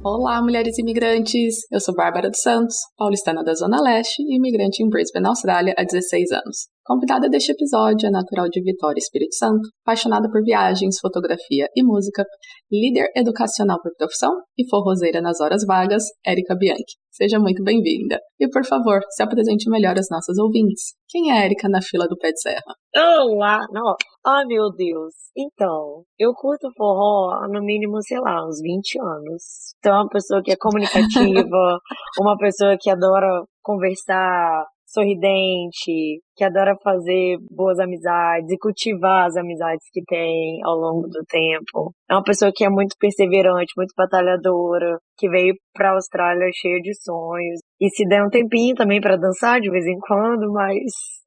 Olá, mulheres imigrantes! Eu sou Bárbara dos Santos, paulistana da Zona Leste e imigrante em Brisbane, Austrália, há 16 anos. Convidada deste episódio é natural de Vitória, Espírito Santo, apaixonada por viagens, fotografia e música, líder educacional por profissão e forrozeira nas horas vagas, Érica Bianchi. Seja muito bem-vinda. E, por favor, se apresente melhor às nossas ouvintes. Quem é Érica na fila do pé de serra? Olá! Não. Ai, meu Deus. Então, eu curto forró há no mínimo, sei lá, uns 20 anos. Então, é uma pessoa que é comunicativa, uma pessoa que adora conversar, sorridente, que adora fazer boas amizades e cultivar as amizades que tem ao longo do tempo. É uma pessoa que é muito perseverante, muito batalhadora, que veio para a Austrália cheia de sonhos. E se der um tempinho também para dançar de vez em quando, mas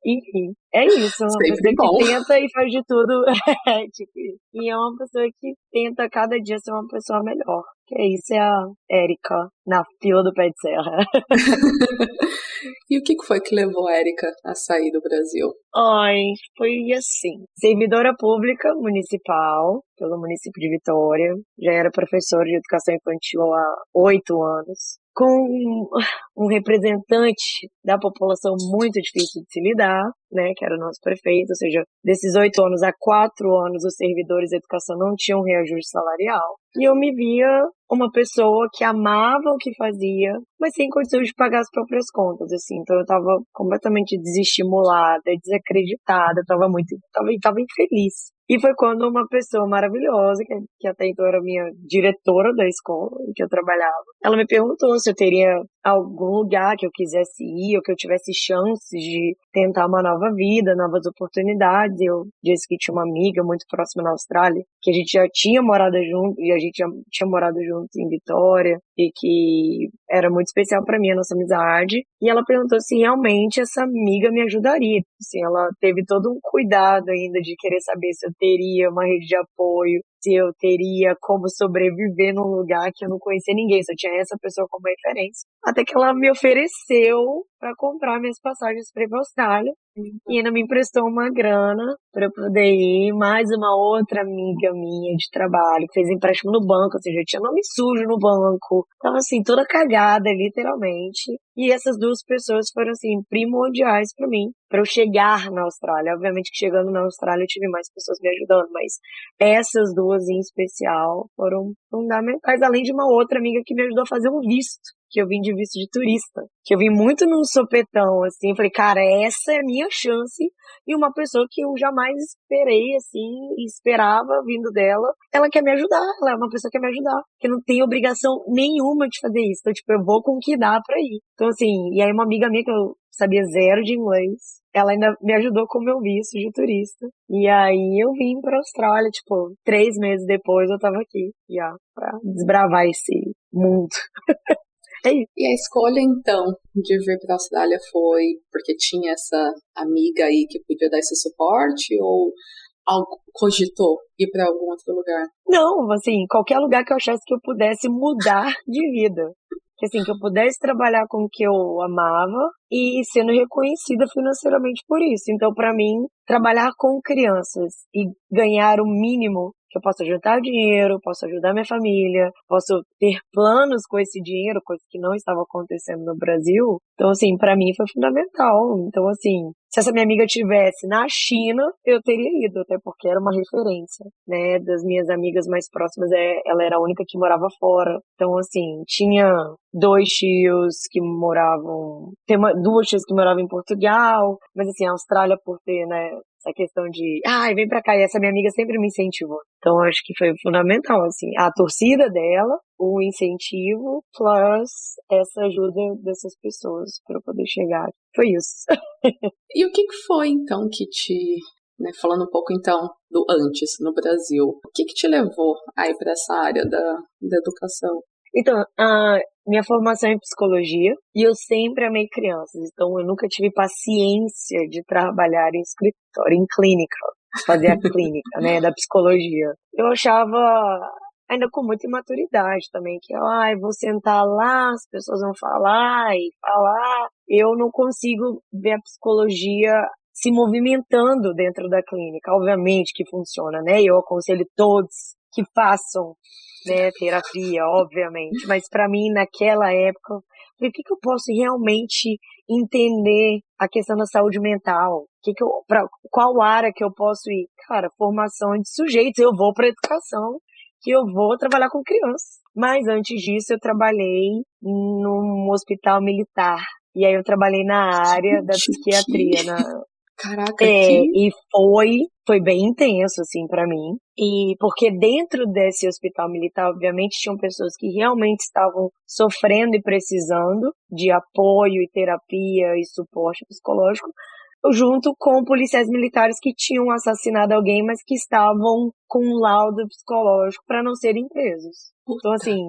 enfim, é isso. Uma Sempre pessoa bom. que tenta e faz de tudo. É, tipo, e é uma pessoa que tenta cada dia ser uma pessoa melhor. Que é isso, é a Érica na fila do pé de serra. e o que foi que levou a Érica a sair do Brasil? Ai, foi assim. Servidora pública municipal, pelo município de Vitória. Já era professora de educação infantil há oito anos. Com um representante da população muito difícil de se lidar, né, que era o nosso prefeito, ou seja, desses oito anos a quatro anos, os servidores de educação não tinham reajuste salarial. E eu me via uma pessoa que amava o que fazia, mas sem condições de pagar as próprias contas, assim. Então eu tava completamente desestimulada, desacreditada, tava muito, tava, tava infeliz. E foi quando uma pessoa maravilhosa, que, que até então era minha diretora da escola em que eu trabalhava, ela me perguntou se eu teria algum lugar que eu quisesse ir, ou que eu tivesse chances de tentar uma nova vida, novas oportunidades. Eu disse que tinha uma amiga muito próxima na Austrália, que a gente já tinha morado junto, e a gente já tinha morado juntos em Vitória, e que era muito especial para mim a nossa amizade. E ela perguntou se realmente essa amiga me ajudaria. Assim, ela teve todo um cuidado ainda de querer saber se eu teria uma rede de apoio, se eu teria como sobreviver num lugar que eu não conhecia ninguém, só tinha essa pessoa como referência. Até que ela me ofereceu para comprar minhas passagens para ir para Austrália e ainda me emprestou uma grana para eu poder ir. Mais uma outra amiga minha de trabalho fez empréstimo no banco, ou seja, eu tinha nome sujo no banco, tava assim toda cagada, literalmente. E essas duas pessoas foram assim primordiais para mim, para eu chegar na Austrália. Obviamente que chegando na Austrália eu tive mais pessoas me ajudando, mas essas duas em especial foram fundamentais, além de uma outra amiga que me ajudou a fazer um visto que eu vim de visto de turista. Que eu vim muito num sopetão, assim. Falei, cara, essa é a minha chance. E uma pessoa que eu jamais esperei, assim, esperava vindo dela. Ela quer me ajudar. Ela é uma pessoa que quer me ajudar. Que não tem obrigação nenhuma de fazer isso. Então, tipo, eu vou com o que dá pra ir. Então, assim, e aí uma amiga minha que eu sabia zero de inglês. Ela ainda me ajudou com o meu visto de turista. E aí eu vim pra Austrália, tipo, três meses depois eu tava aqui, já, pra desbravar esse mundo. É isso. E a escolha, então, de vir para a Austrália foi porque tinha essa amiga aí que podia dar esse suporte ou algo cogitou ir para algum outro lugar? Não, assim, qualquer lugar que eu achasse que eu pudesse mudar de vida. Que assim, que eu pudesse trabalhar com o que eu amava e sendo reconhecida financeiramente por isso. Então, para mim, trabalhar com crianças e ganhar o mínimo que eu possa juntar dinheiro, posso ajudar minha família, posso ter planos com esse dinheiro, coisa que não estava acontecendo no Brasil. Então, assim, para mim foi fundamental. Então, assim, se essa minha amiga tivesse na China, eu teria ido, até porque era uma referência, né? Das minhas amigas mais próximas, é, ela era a única que morava fora. Então, assim, tinha dois tios que moravam, tem uma, duas tios que moravam em Portugal, mas assim, a Austrália por ter, né, essa questão de, ai, vem pra cá, e essa minha amiga sempre me incentivou. Então, acho que foi fundamental, assim, a torcida dela, o incentivo, plus essa ajuda dessas pessoas para poder chegar. Foi isso. e o que foi, então, que te né, falando um pouco então do antes no Brasil, o que, que te levou aí para essa área da, da educação? Então, a minha formação é em psicologia e eu sempre amei crianças, então eu nunca tive paciência de trabalhar em escritório, em clínica, fazer a clínica, né, da psicologia. Eu achava ainda com muita imaturidade também, que ai, vou sentar lá, as pessoas vão falar e falar. Eu não consigo ver a psicologia se movimentando dentro da clínica. Obviamente que funciona, né? Eu aconselho todos que façam né, terapia, obviamente. Mas para mim, naquela época, o que, que eu posso realmente entender a questão da saúde mental? Que que eu, pra, qual área que eu posso ir? Cara, formação de sujeitos, eu vou para educação, que eu vou trabalhar com crianças. Mas antes disso, eu trabalhei num hospital militar. E aí eu trabalhei na área da psiquiatria, na, Caraca, é, que... e foi, foi bem intenso, assim, para mim. E porque dentro desse hospital militar, obviamente, tinham pessoas que realmente estavam sofrendo e precisando de apoio e terapia e suporte psicológico, junto com policiais militares que tinham assassinado alguém, mas que estavam com um laudo psicológico para não serem presos. Então, assim,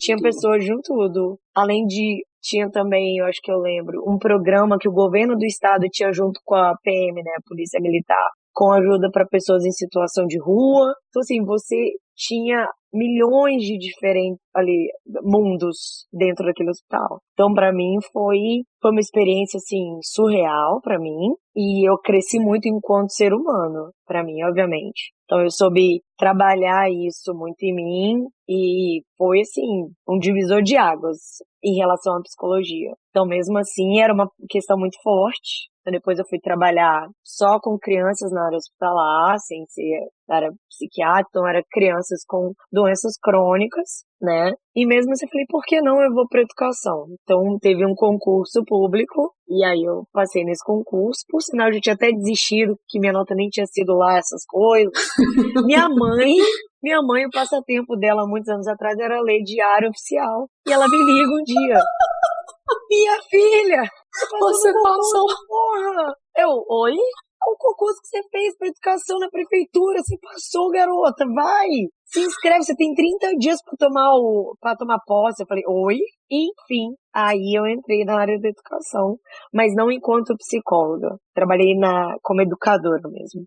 tinha pessoas de um tudo. Além de tinha também, eu acho que eu lembro, um programa que o governo do estado tinha junto com a PM, né, a Polícia Militar, com ajuda para pessoas em situação de rua. Então, assim, você tinha milhões de diferentes ali mundos dentro daquele hospital. Então, para mim foi foi uma experiência assim surreal para mim e eu cresci muito enquanto ser humano, para mim, obviamente. Então eu soube trabalhar isso muito em mim e foi assim um divisor de águas em relação à psicologia. Então mesmo assim era uma questão muito forte. Então depois eu fui trabalhar só com crianças na área hospitalar, sem ser na área psiquiátrica, então era crianças com doenças crônicas, né? E mesmo assim eu falei, por que não eu vou para educação? Então teve um concurso público e aí eu passei nesse concurso. Por sinal, eu já tinha até desistido, que minha nota nem tinha sido lá essas coisas. minha mãe, minha mãe, o passatempo dela muitos anos atrás era ler diário oficial. E ela me liga um dia. Minha filha! Você passou. Porra! Eu, oi? Qual concurso que você fez para educação na prefeitura? Você passou, garota, vai! Se inscreve, você tem 30 dias para tomar o para tomar posse. Eu falei, oi? Enfim, aí eu entrei na área da educação, mas não enquanto psicóloga. Trabalhei na como educadora mesmo.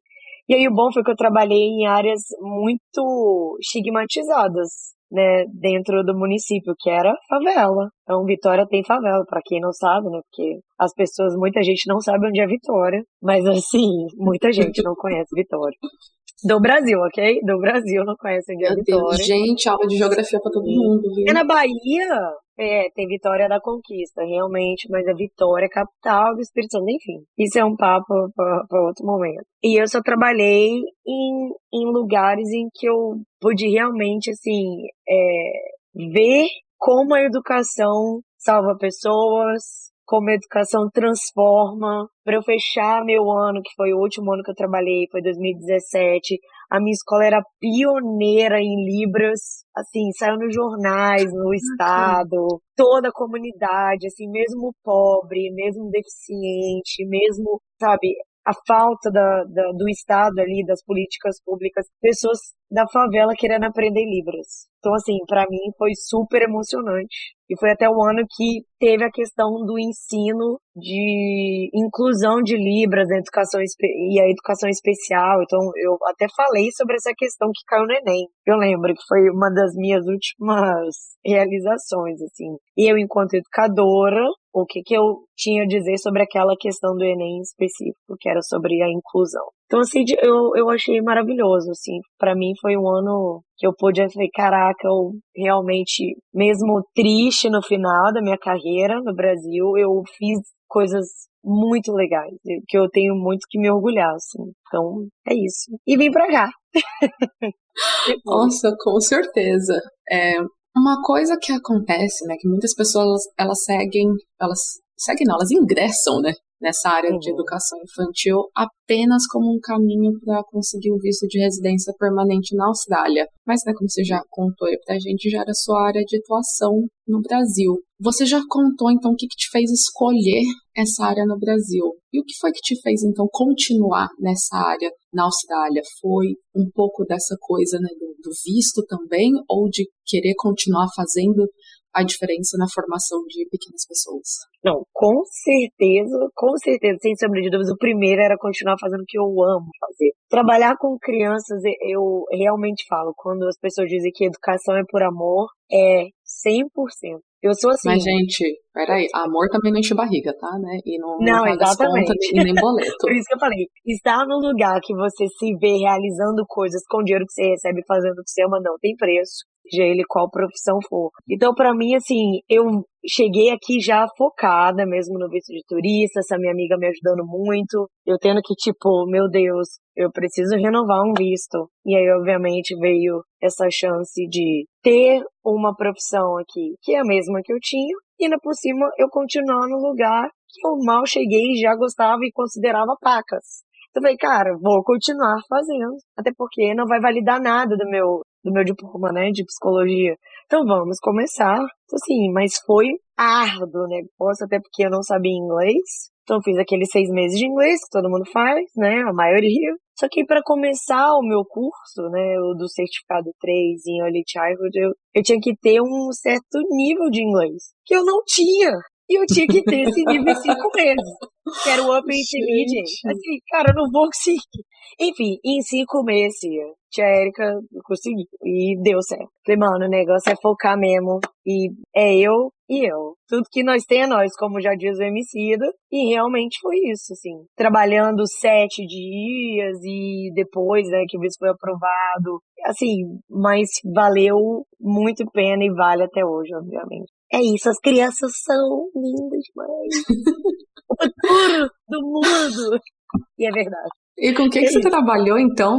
E aí o bom foi que eu trabalhei em áreas muito estigmatizadas, né, dentro do município, que era favela. Então, Vitória tem favela, para quem não sabe, né, porque as pessoas, muita gente não sabe onde é Vitória, mas assim, muita gente não conhece Vitória. Do Brasil, ok? Do Brasil não conhece onde é Vitória. Deus, gente, aula de geografia para todo mundo, viu? É na Bahia, é, tem Vitória da Conquista, realmente, mas a Vitória é capital do Espírito Santo, enfim. Isso é um papo para outro momento. E eu só trabalhei em, em lugares em que eu pude realmente, assim, é, ver como a educação salva pessoas, como a educação transforma. Para eu fechar meu ano, que foi o último ano que eu trabalhei, foi 2017, a minha escola era pioneira em Libras, assim, saiu nos jornais, no estado, toda a comunidade, assim, mesmo pobre, mesmo deficiente, mesmo, sabe, a falta da, da, do Estado ali, das políticas públicas, pessoas da favela querendo aprender Libras. Então, assim, para mim foi super emocionante. E foi até o ano que teve a questão do ensino de inclusão de Libras na educação e a educação especial. Então, eu até falei sobre essa questão que caiu no Enem. Eu lembro que foi uma das minhas últimas realizações, assim. E eu, enquanto educadora, o que, que eu tinha a dizer sobre aquela questão do Enem específico, que era sobre a inclusão. Então, assim, eu, eu achei maravilhoso, assim. para mim foi um ano que eu pude, eu caraca, eu realmente, mesmo triste no final da minha carreira no Brasil, eu fiz coisas muito legais, que eu tenho muito que me orgulhar, assim. Então, é isso. E vim pra cá. Nossa, com certeza. É, uma coisa que acontece, né, que muitas pessoas, elas seguem, elas seguem não, elas ingressam, né, nessa área uhum. de educação infantil apenas como um caminho para conseguir o visto de residência permanente na Austrália. Mas, né, como você já contou aí pra gente, já era sua área de atuação no Brasil. Você já contou, então, o que, que te fez escolher essa área no Brasil? E o que foi que te fez, então, continuar nessa área na Austrália? Foi um pouco dessa coisa, né, do, do visto também, ou de querer continuar fazendo a diferença na formação de pequenas pessoas. Não, com certeza, com certeza, sem sombra de dúvidas, o primeiro era continuar fazendo o que eu amo fazer. Trabalhar com crianças, eu realmente falo, quando as pessoas dizem que educação é por amor, é 100%. Eu sou assim. Mas, gente, peraí, amor também não enche barriga, tá? Né? E não, não, não exatamente. Conta, nem boleto. Por isso que eu falei, estar num lugar que você se vê realizando coisas com o dinheiro que você recebe fazendo o que você ama, não tem preço seja ele qual profissão for. Então, para mim, assim, eu cheguei aqui já focada mesmo no visto de turista, essa minha amiga me ajudando muito, eu tendo que, tipo, meu Deus, eu preciso renovar um visto. E aí, obviamente, veio essa chance de ter uma profissão aqui, que é a mesma que eu tinha, e ainda por cima eu continuar no lugar que eu mal cheguei e já gostava e considerava pacas. Então, eu falei, cara, vou continuar fazendo, até porque não vai validar nada do meu do meu diploma, né, de psicologia. Então vamos começar. Assim, mas foi árduo o negócio, até porque eu não sabia inglês. Então fiz aqueles seis meses de inglês que todo mundo faz, né, a maioria. Só que para começar o meu curso, né, o do certificado 3 em Early Childhood, eu, eu tinha que ter um certo nível de inglês, que eu não tinha. E eu tinha que ter esse nível em cinco meses. Que era o Upper Intermediate. Assim, cara, eu não vou conseguir. Enfim, em cinco meses, tia Erika conseguiu. E deu certo. Falei, mano, o negócio é focar mesmo. E é eu e eu. Tudo que nós tem é nós, como já diz o Emicida. E realmente foi isso, assim. Trabalhando sete dias e depois, né, que o visto foi aprovado. Assim, mas valeu muito pena e vale até hoje, obviamente. É isso, as crianças são lindas demais. o futuro do mundo. E é verdade. E com o que, é que você trabalhou, então,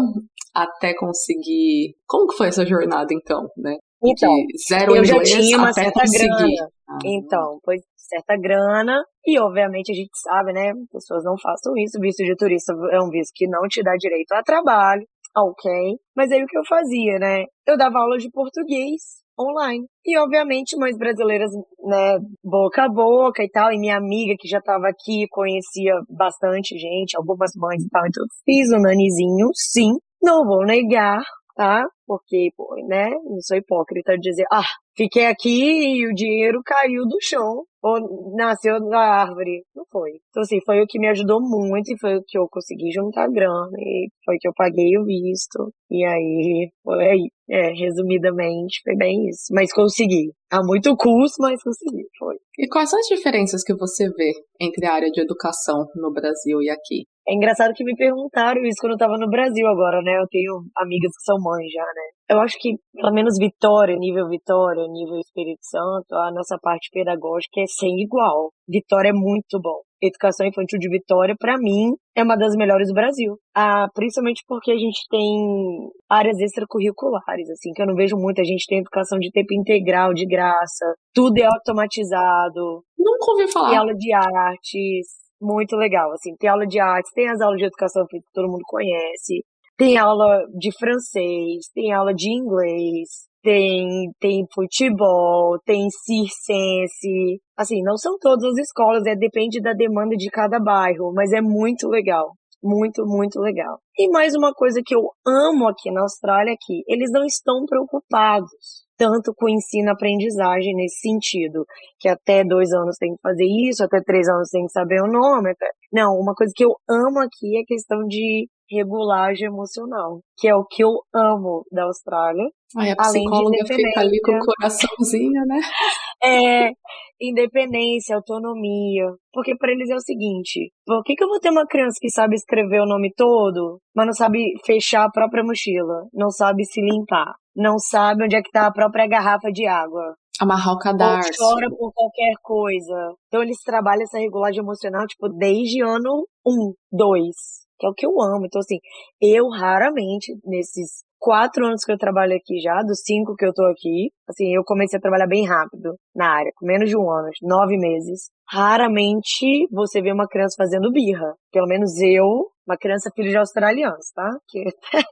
até conseguir... Como que foi essa jornada, então, né? Então, De zero eu já tinha uma até certa conseguir. grana. Ah. Então, foi certa grana. E, obviamente, a gente sabe, né? Pessoas não façam isso. Visto de turista é um visto que não te dá direito a trabalho. Ok. Mas aí o que eu fazia, né? Eu dava aula de português online. E, obviamente, mães brasileiras, né, boca a boca e tal, e minha amiga que já estava aqui conhecia bastante gente, algumas mães e tal, então fiz o nanizinho, sim, não vou negar, tá? Porque, pô, né, não sou hipócrita de dizer, ah, fiquei aqui e o dinheiro caiu do chão, ou nasceu da árvore. Não foi. Então, assim, foi o que me ajudou muito e foi o que eu consegui juntar grana e foi que eu paguei o visto. E aí, foi aí. É, resumidamente, foi bem isso. Mas consegui. Há muito custo, mas consegui, foi. E quais são as diferenças que você vê entre a área de educação no Brasil e aqui? É engraçado que me perguntaram isso quando eu tava no Brasil agora, né? Eu tenho amigas que são mães já, né? Eu acho que, pelo menos Vitória, nível Vitória, nível Espírito Santo, a nossa parte pedagógica é sem igual. Vitória é muito bom. Educação Infantil de Vitória, para mim, é uma das melhores do Brasil. Ah, principalmente porque a gente tem áreas extracurriculares, assim, que eu não vejo muito. A gente tem educação de tempo integral, de graça. Tudo é automatizado. Nunca ouvi falar. Tem aula de artes. Muito legal, assim. Tem aula de artes, tem as aulas de educação que todo mundo conhece. Tem aula de francês, tem aula de inglês, tem, tem futebol, tem circense. Assim, não são todas as escolas, é depende da demanda de cada bairro, mas é muito legal. Muito, muito legal. E mais uma coisa que eu amo aqui na Austrália é que eles não estão preocupados tanto com ensino-aprendizagem nesse sentido, que até dois anos tem que fazer isso, até três anos tem que saber o nome. Até... Não, uma coisa que eu amo aqui é a questão de regulagem emocional, que é o que eu amo da Austrália. Ai, a psicóloga fica ali com o coraçãozinho, né? É, independência, autonomia. Porque para eles é o seguinte: por que, que eu vou ter uma criança que sabe escrever o nome todo, mas não sabe fechar a própria mochila, não sabe se limpar, não sabe onde é que tá a própria garrafa de água? Amarrar o cadarço. Ou chora por qualquer coisa. Então eles trabalham essa regulagem emocional, tipo, desde ano 1, 2 que é o que eu amo. Então, assim, eu raramente, nesses quatro anos que eu trabalho aqui já, dos cinco que eu tô aqui, assim, eu comecei a trabalhar bem rápido na área, com menos de um ano, nove meses. Raramente você vê uma criança fazendo birra. Pelo menos eu, uma criança filho de australianos, tá? Que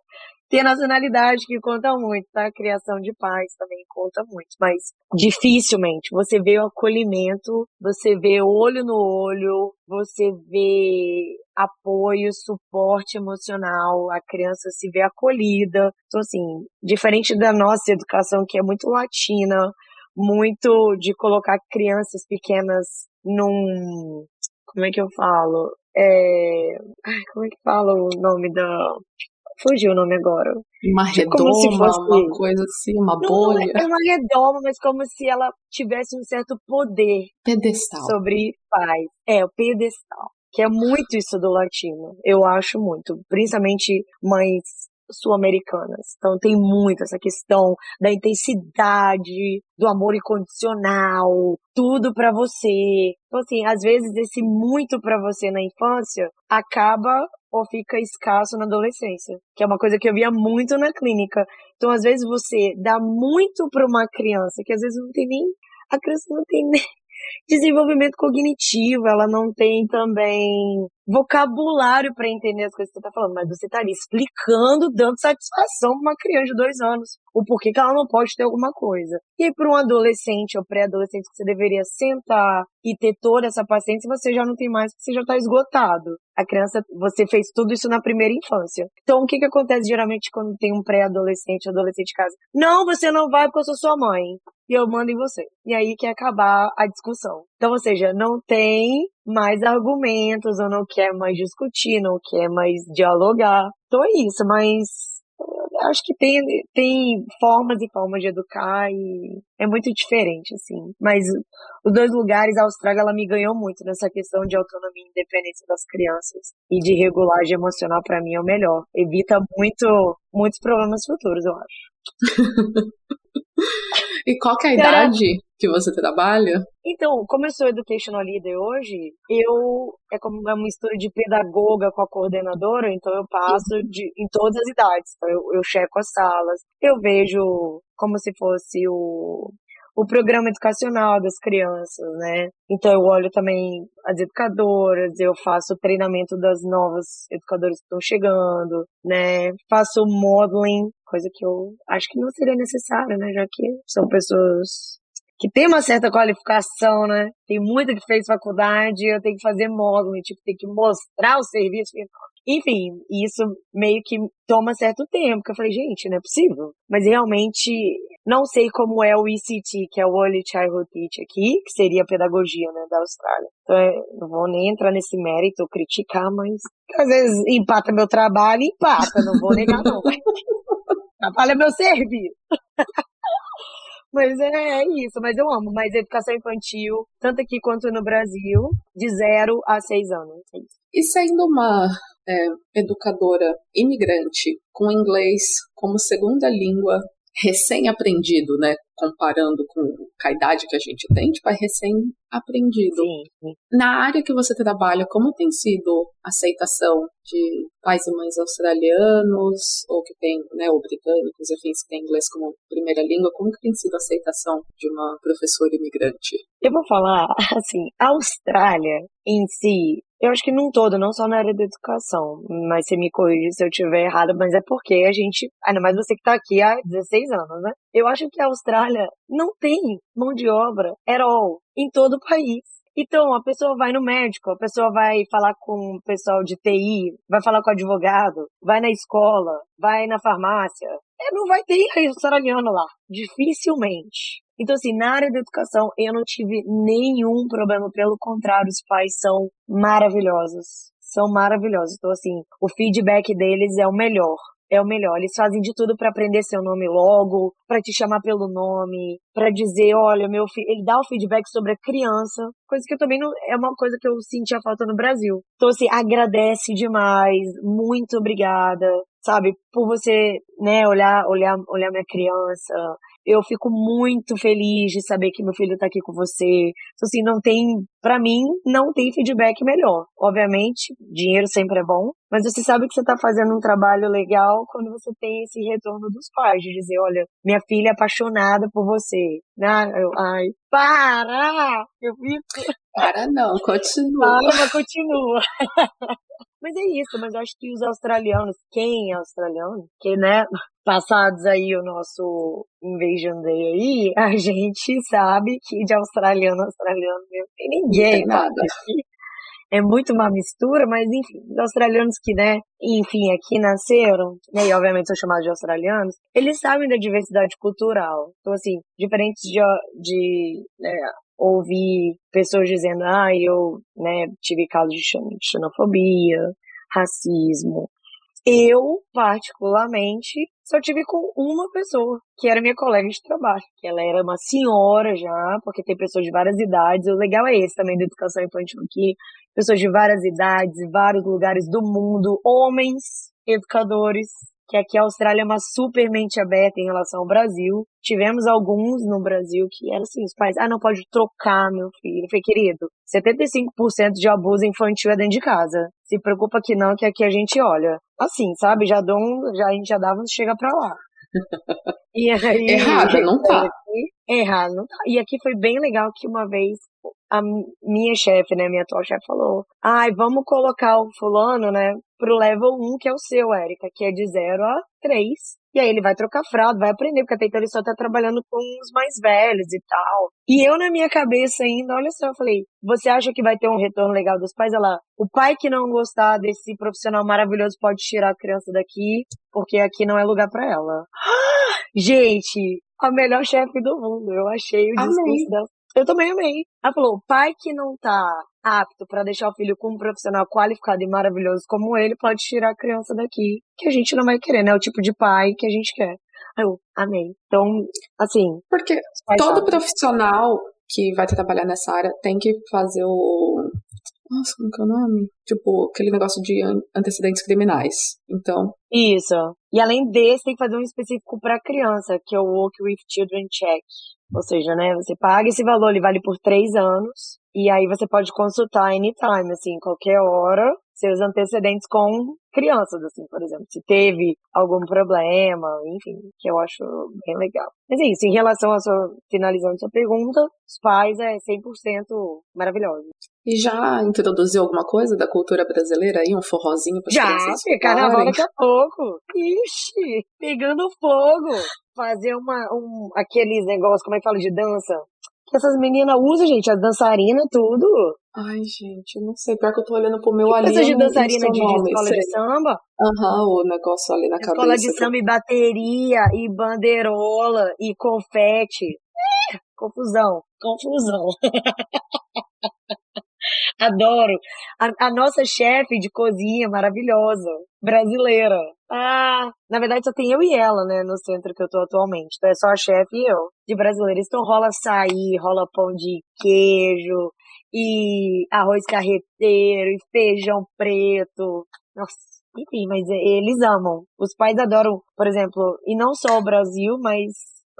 tem nacionalidade que conta muito, tá? A criação de pais também conta muito, mas dificilmente você vê o acolhimento, você vê olho no olho, você vê apoio, suporte emocional, a criança se vê acolhida. Então, assim, diferente da nossa educação que é muito latina, muito de colocar crianças pequenas num. Como é que eu falo? É. Como é que fala o nome da. Fugiu o nome agora. Uma tipo, redoma, fosse... uma coisa assim, uma não, bolha. Não é uma redoma, mas como se ela tivesse um certo poder. Pedestal. Sobre pais. É, o pedestal. Que é muito isso do latino. Eu acho muito. Principalmente mães sul-americanas. Então tem muito essa questão da intensidade, do amor incondicional, tudo para você. Então assim, às vezes esse muito para você na infância acaba ou fica escasso na adolescência, que é uma coisa que eu via muito na clínica. Então às vezes você dá muito para uma criança que às vezes não tem nem a criança não tem nem desenvolvimento cognitivo, ela não tem também vocabulário para entender as coisas que você está falando, mas você está ali explicando, dando satisfação para uma criança de dois anos, o porquê que ela não pode ter alguma coisa. E aí, para um adolescente ou pré-adolescente que você deveria sentar e ter toda essa paciência, você já não tem mais, porque você já está esgotado. A criança, você fez tudo isso na primeira infância. Então, o que que acontece geralmente quando tem um pré-adolescente adolescente em casa? Não, você não vai porque eu sou sua mãe. E eu mando em você. E aí que acabar a discussão. Então, ou seja, não tem mais argumentos, ou não quer mais discutir, não quer mais dialogar. Então é isso, mas acho que tem, tem formas e formas de educar e é muito diferente, assim. Mas os dois lugares, a Austrália, ela me ganhou muito nessa questão de autonomia e independência das crianças e de regulagem emocional, para mim é o melhor. Evita muito, muitos problemas futuros, eu acho. e qual é a idade que você trabalha? Então, como eu sou educational leader hoje, eu é como uma mistura de pedagoga com a coordenadora, então eu passo de, em todas as idades. Então eu, eu checo as salas, eu vejo como se fosse o o programa educacional das crianças, né? Então eu olho também as educadoras, eu faço o treinamento das novas educadoras que estão chegando, né? Faço modeling, coisa que eu acho que não seria necessário, né? Já que são pessoas que têm uma certa qualificação, né? Tem muita que fez faculdade, eu tenho que fazer modeling, tipo, tem que mostrar o serviço. Enfim, isso meio que toma certo tempo, que eu falei, gente, não é possível. Mas realmente, não sei como é o ECT, que é o Early Childhood Teach aqui, que seria a pedagogia, né, da Austrália. Então, é, não vou nem entrar nesse mérito, criticar, mas às vezes empata meu trabalho, empata, não vou negar não. Atrapalha meu serviço. Mas é, é, isso, mas eu amo. Mas educação infantil, tanto aqui quanto no Brasil, de zero a seis anos. É e sendo uma é, educadora imigrante com inglês como segunda língua, recém-aprendido, né? Comparando com a idade que a gente tem, tipo, é recém-aprendido. Na área que você trabalha, como tem sido a aceitação de pais e mães australianos, ou que tem, né, ou britânicos, enfim, que tem inglês como primeira língua, como tem sido a aceitação de uma professora imigrante? Eu vou falar, assim, a Austrália em si, eu acho que num todo, não só na área da educação, mas você me corrige se eu estiver errado, mas é porque a gente, ainda mais você que está aqui há 16 anos, né? Eu acho que a Austrália não tem mão de obra at all em todo o país. Então, a pessoa vai no médico, a pessoa vai falar com o pessoal de TI, vai falar com o advogado, vai na escola, vai na farmácia. É, não vai ter australiano lá. Dificilmente. Então, assim, na área da educação, eu não tive nenhum problema. Pelo contrário, os pais são maravilhosos. São maravilhosos. Então, assim, o feedback deles é o melhor é o melhor. Eles fazem de tudo para aprender seu nome logo, para te chamar pelo nome, para dizer, olha, meu filho, ele dá o feedback sobre a criança, coisa que eu também não é uma coisa que eu sentia falta no Brasil. Então assim, agradece demais, muito obrigada, sabe, por você, né, olhar, olhar, olhar minha criança, eu fico muito feliz de saber que meu filho tá aqui com você. Então, assim, não tem, para mim, não tem feedback melhor. Obviamente, dinheiro sempre é bom, mas você sabe que você tá fazendo um trabalho legal quando você tem esse retorno dos pais, de dizer, olha, minha filha é apaixonada por você. Né? Eu, ai, para! Eu fico... Para não, continua. Para, mas continua. Mas é isso, mas acho que os australianos, quem é australiano, que, né, passados aí o nosso Invasion Day aí, a gente sabe que de australiano australiano não tem ninguém, nada. é muito uma mistura, mas enfim, os australianos que, né, enfim, aqui nasceram, né, e obviamente são chamados de australianos, eles sabem da diversidade cultural. Então, assim, diferentes de, de né, ouvir pessoas dizendo, ah, eu, né, tive casos de xenofobia, racismo. Eu, particularmente, só tive com uma pessoa, que era minha colega de trabalho. Que ela era uma senhora já, porque tem pessoas de várias idades. O legal é esse também da educação infantil aqui. Pessoas de várias idades, vários lugares do mundo, homens, educadores, que aqui a Austrália é uma super mente aberta em relação ao Brasil. Tivemos alguns no Brasil que eram assim, os pais, ah, não pode trocar meu filho. Eu falei, querido, 75% de abuso infantil é dentro de casa. Se preocupa que não, que aqui a gente olha. Assim, sabe? Já dou um, já, a gente já dava um chega pra lá. E aí, Errada, não tá. Aqui, errado, não tá. E aqui foi bem legal que uma vez a minha chefe, né, minha atual chefe falou, ai, vamos colocar o fulano, né, pro level 1, que é o seu, Érica, que é de 0 a 3. E aí ele vai trocar fralda, vai aprender, porque até então ele só tá trabalhando com os mais velhos e tal. E eu na minha cabeça ainda, olha só, eu falei, você acha que vai ter um retorno legal dos pais? Ela, o pai que não gostar desse profissional maravilhoso pode tirar a criança daqui, porque aqui não é lugar para ela. Gente, a melhor chefe do mundo. Eu achei o discurso dela. Eu também amei. Ela falou, o pai que não tá apto para deixar o filho com um profissional qualificado e maravilhoso como ele pode tirar a criança daqui, que a gente não vai querer, né? O tipo de pai que a gente quer. Eu amei. Então, assim. Porque todo profissional que vai trabalhar nessa área tem que fazer o. Nossa, como que é o nome? Tipo, aquele negócio de antecedentes criminais. Então. Isso. E além desse, tem que fazer um específico para criança, que é o Work with Children Check. Ou seja, né, você paga esse valor, ele vale por três anos, e aí você pode consultar anytime, assim, qualquer hora, seus antecedentes com crianças, assim, por exemplo, se teve algum problema, enfim, que eu acho bem legal. Mas é isso, em relação a sua, finalizando sua pergunta, os pais é 100% maravilhoso. E já introduziu alguma coisa da cultura brasileira aí, um forrozinho pra Já, carnaval daqui a pouco. Ixi, pegando fogo. Fazer uma, um, aqueles negócios, como é que fala, de dança que essas meninas usam, gente, as dançarinas, tudo. Ai, gente, eu não sei, pior que eu tô olhando pro meu ali. Essa de dançarina de, de escola de samba? Aham, uhum, o negócio ali na escola cabeça. Escola de samba e bateria, e bandeirola, e confete. confusão, confusão. Adoro. A, a nossa chefe de cozinha maravilhosa, brasileira. Ah, na verdade só tem eu e ela, né, no centro que eu tô atualmente. Então é só a chefe e eu, de brasileiros. Então rola açaí, rola pão de queijo, e arroz carreteiro, e feijão preto. Nossa, enfim, mas eles amam. Os pais adoram, por exemplo, e não só o Brasil, mas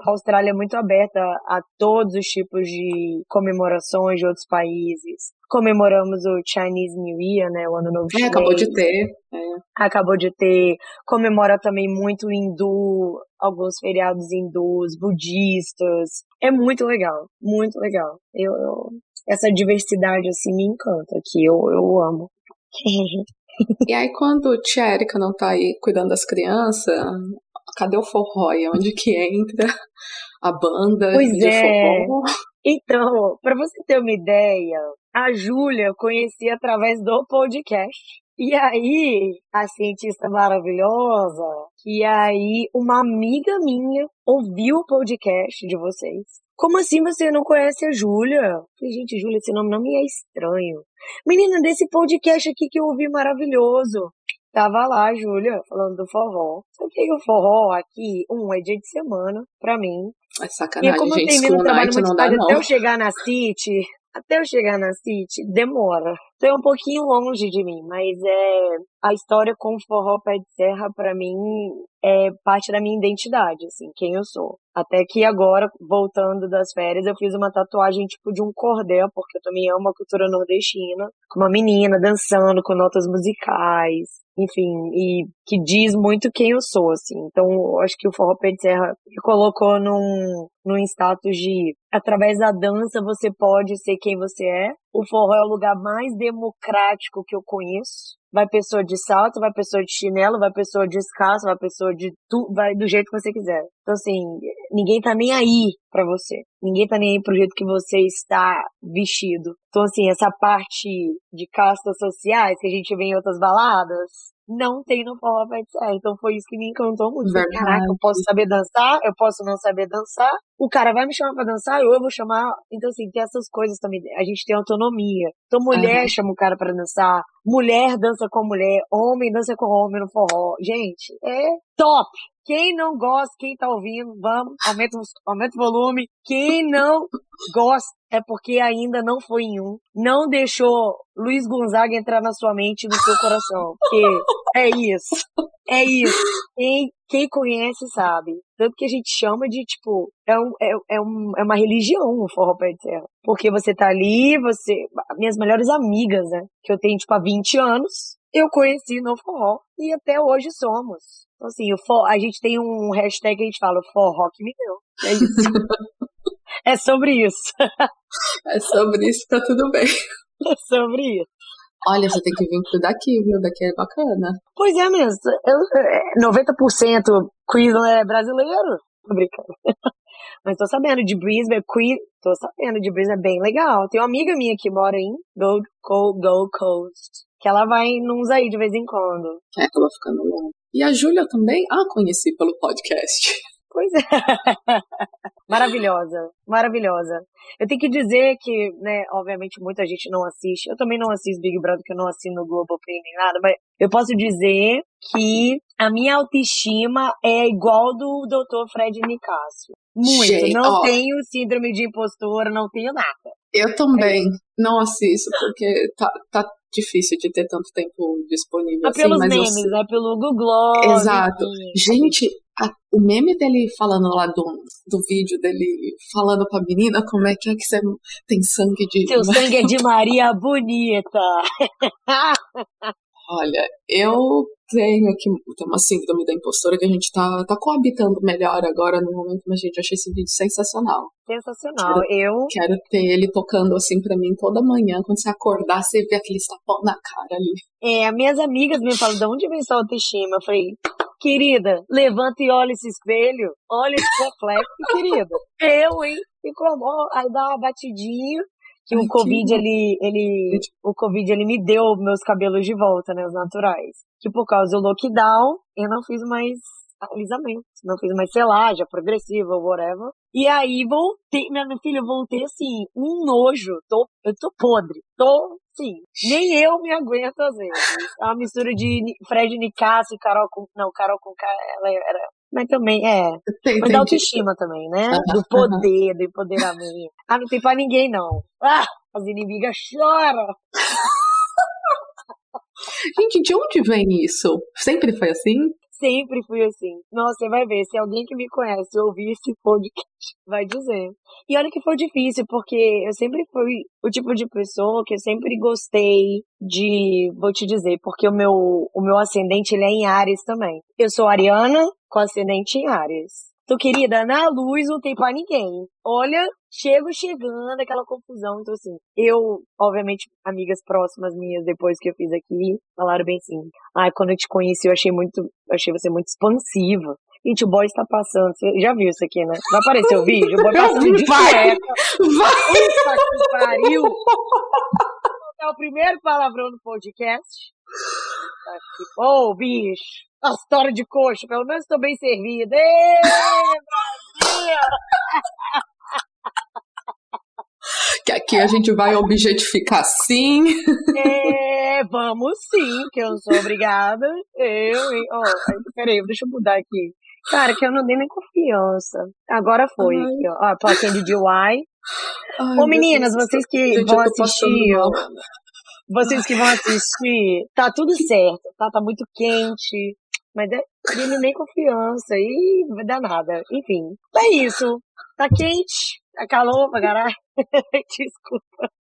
a Austrália é muito aberta a todos os tipos de comemorações de outros países. Comemoramos o Chinese New Year, né? O Ano Novo Chinês. É, acabou de ter. É. Acabou de ter. Comemora também muito o hindu, alguns feriados hindus, budistas. É muito legal, muito legal. Eu, eu essa diversidade, assim, me encanta, que eu, eu amo. e aí, quando tia Erika não tá aí cuidando das crianças, cadê o forró? E onde que entra a banda pois de é. forró? Então, para você ter uma ideia, a Júlia eu conheci através do podcast. E aí, a cientista maravilhosa, e aí uma amiga minha ouviu o podcast de vocês. Como assim você não conhece a Júlia? Falei, gente, Júlia, esse nome não me é estranho. Menina, desse podcast aqui que eu ouvi maravilhoso. Tava lá, Júlia, falando do forró. Só que o forró aqui, um, é dia de semana, pra mim. É sacanagem, e como gente, eu termino o trabalho muito tarde, até eu chegar na City, até eu chegar na City, demora. É um pouquinho longe de mim, mas é a história com o forró pé de serra para mim é parte da minha identidade, assim, quem eu sou. Até que agora, voltando das férias, eu fiz uma tatuagem tipo de um cordel, porque eu também amo a cultura nordestina, com uma menina dançando com notas musicais enfim, e que diz muito quem eu sou, assim. Então, acho que o Forró Pé de Serra me colocou num, num status de, através da dança, você pode ser quem você é. O forró é o lugar mais democrático que eu conheço. Vai pessoa de salto, vai pessoa de chinelo, vai pessoa descalço, vai pessoa de tu, vai do jeito que você quiser. Então, assim, ninguém tá nem aí para você. Ninguém tá nem aí pro jeito que você está vestido. Então, assim, essa parte de castas sociais que a gente vê em outras baladas, não tem no forró de serra. Então foi isso que me encantou muito. Verdade. Caraca, eu posso saber dançar, eu posso não saber dançar. O cara vai me chamar pra dançar, ou eu vou chamar. Então, assim, tem essas coisas também. A gente tem autonomia. Então, mulher uhum. chama o cara para dançar, mulher dança com mulher, homem dança com homem no forró. Gente, é top! Quem não gosta, quem tá ouvindo, vamos, aumenta, aumenta o volume. Quem não gosta é porque ainda não foi em um. Não deixou Luiz Gonzaga entrar na sua mente e no seu coração. Porque é isso. É isso. Quem, quem conhece sabe. Tanto que a gente chama de, tipo, é, um, é, é, um, é uma religião o forró pé de serra. Porque você tá ali, você. Minhas melhores amigas, né? Que eu tenho, tipo, há 20 anos, eu conheci no forró. E até hoje somos. Então, assim, for, a gente tem um hashtag que a gente fala, forró que me deu. É isso. é sobre isso. é sobre isso, tá tudo bem. É sobre isso. Olha, você tem que vir pro daqui, viu? Daqui é bacana. Pois é mesmo. Eu, 90% Queensland é brasileiro. Tô brincando. Mas tô sabendo de Brisbane, Queen, tô sabendo de Brisbane é bem legal. Tem uma amiga minha que mora em Gold, Gold, Gold Coast, que ela vai nos aí de vez em quando. É, acaba ficando longe. E a Júlia também? Ah, conheci pelo podcast. Pois é. maravilhosa, maravilhosa. Eu tenho que dizer que, né, obviamente muita gente não assiste. Eu também não assisto Big Brother, porque eu não assino Globo nem nada, mas eu posso dizer que a minha autoestima é igual do Dr. Fred Nicásio. Muito. Gente, não ó, tenho síndrome de impostora, não tenho nada. Eu também é. não assisto, porque tá, tá difícil de ter tanto tempo disponível. É assim, pelos memes, eu... é pelo Google. Exato. Gente, a, o meme dele falando lá do, do vídeo dele falando pra menina como é que é que você tem sangue de. Seu sangue é de Maria Bonita. Olha, eu tenho aqui tem uma síndrome da impostora que a gente tá, tá coabitando melhor agora no momento, mas gente, eu achei esse vídeo sensacional. Sensacional. Quero, eu quero ter ele tocando assim pra mim toda manhã, quando você acordar, você vê aquele tapão na cara ali. É, minhas amigas me falam, de onde vem sua autoestima? Eu falei, querida, levanta e olha esse espelho, olha esse reflexo, querida. Eu, hein? E como, aí dá uma batidinha, que o Covid, ele, ele, o Covid, ele me deu meus cabelos de volta, né, os naturais. Que por causa do lockdown, eu não fiz mais alisamento, não fiz mais selagem, progressiva, whatever. E aí voltei, minha filha, voltei assim, um nojo, tô, eu tô podre, tô, sim, nem eu me aguento às vezes. É uma mistura de Fred Nicasso e Carol com, não, Carol com ela era mas também, é. Tem, mas da autoestima também, né? Do poder, do empoderamento. Ah, não tem pra ninguém, não. Ah, as inimigas choram. Gente, de onde vem isso? Sempre foi assim? Sempre fui assim. Nossa, você vai ver, se alguém que me conhece ouvir esse podcast, vai dizer. E olha que foi difícil, porque eu sempre fui o tipo de pessoa que eu sempre gostei de, vou te dizer, porque o meu, o meu ascendente ele é em Ares também. Eu sou ariana com ascendente em Ares. Então, querida, na luz não tem pra ninguém. Olha, chego chegando, aquela confusão. Então, assim, eu, obviamente, amigas próximas minhas, depois que eu fiz aqui, falaram bem assim, ai, ah, quando eu te conheci, eu achei muito, achei você muito expansiva. Gente, o boy está passando. Você já viu isso aqui, né? Já apareceu o vídeo? O boy passando de vai, Vai! Puta que pariu! É o primeiro palavrão do podcast. Ô, oh, bicho! A história de coxa, pelo menos estou bem servida. Ê, Brasil! que aqui a gente vai objetificar sim. É, vamos sim, que eu sou obrigada. Eu, hein? Oh, peraí, deixa eu mudar aqui. Cara, que eu não dei nem confiança. Agora foi. Ai. Ó, a plaquinha de DIY. Ô, meninas, vocês que gente, vão assistir, vocês que vão assistir, tá tudo certo, tá? Tá muito quente. Mas é crime nem confiança e dar nada. Enfim, é isso. Tá quente, tá calor pra caralho. Desculpa.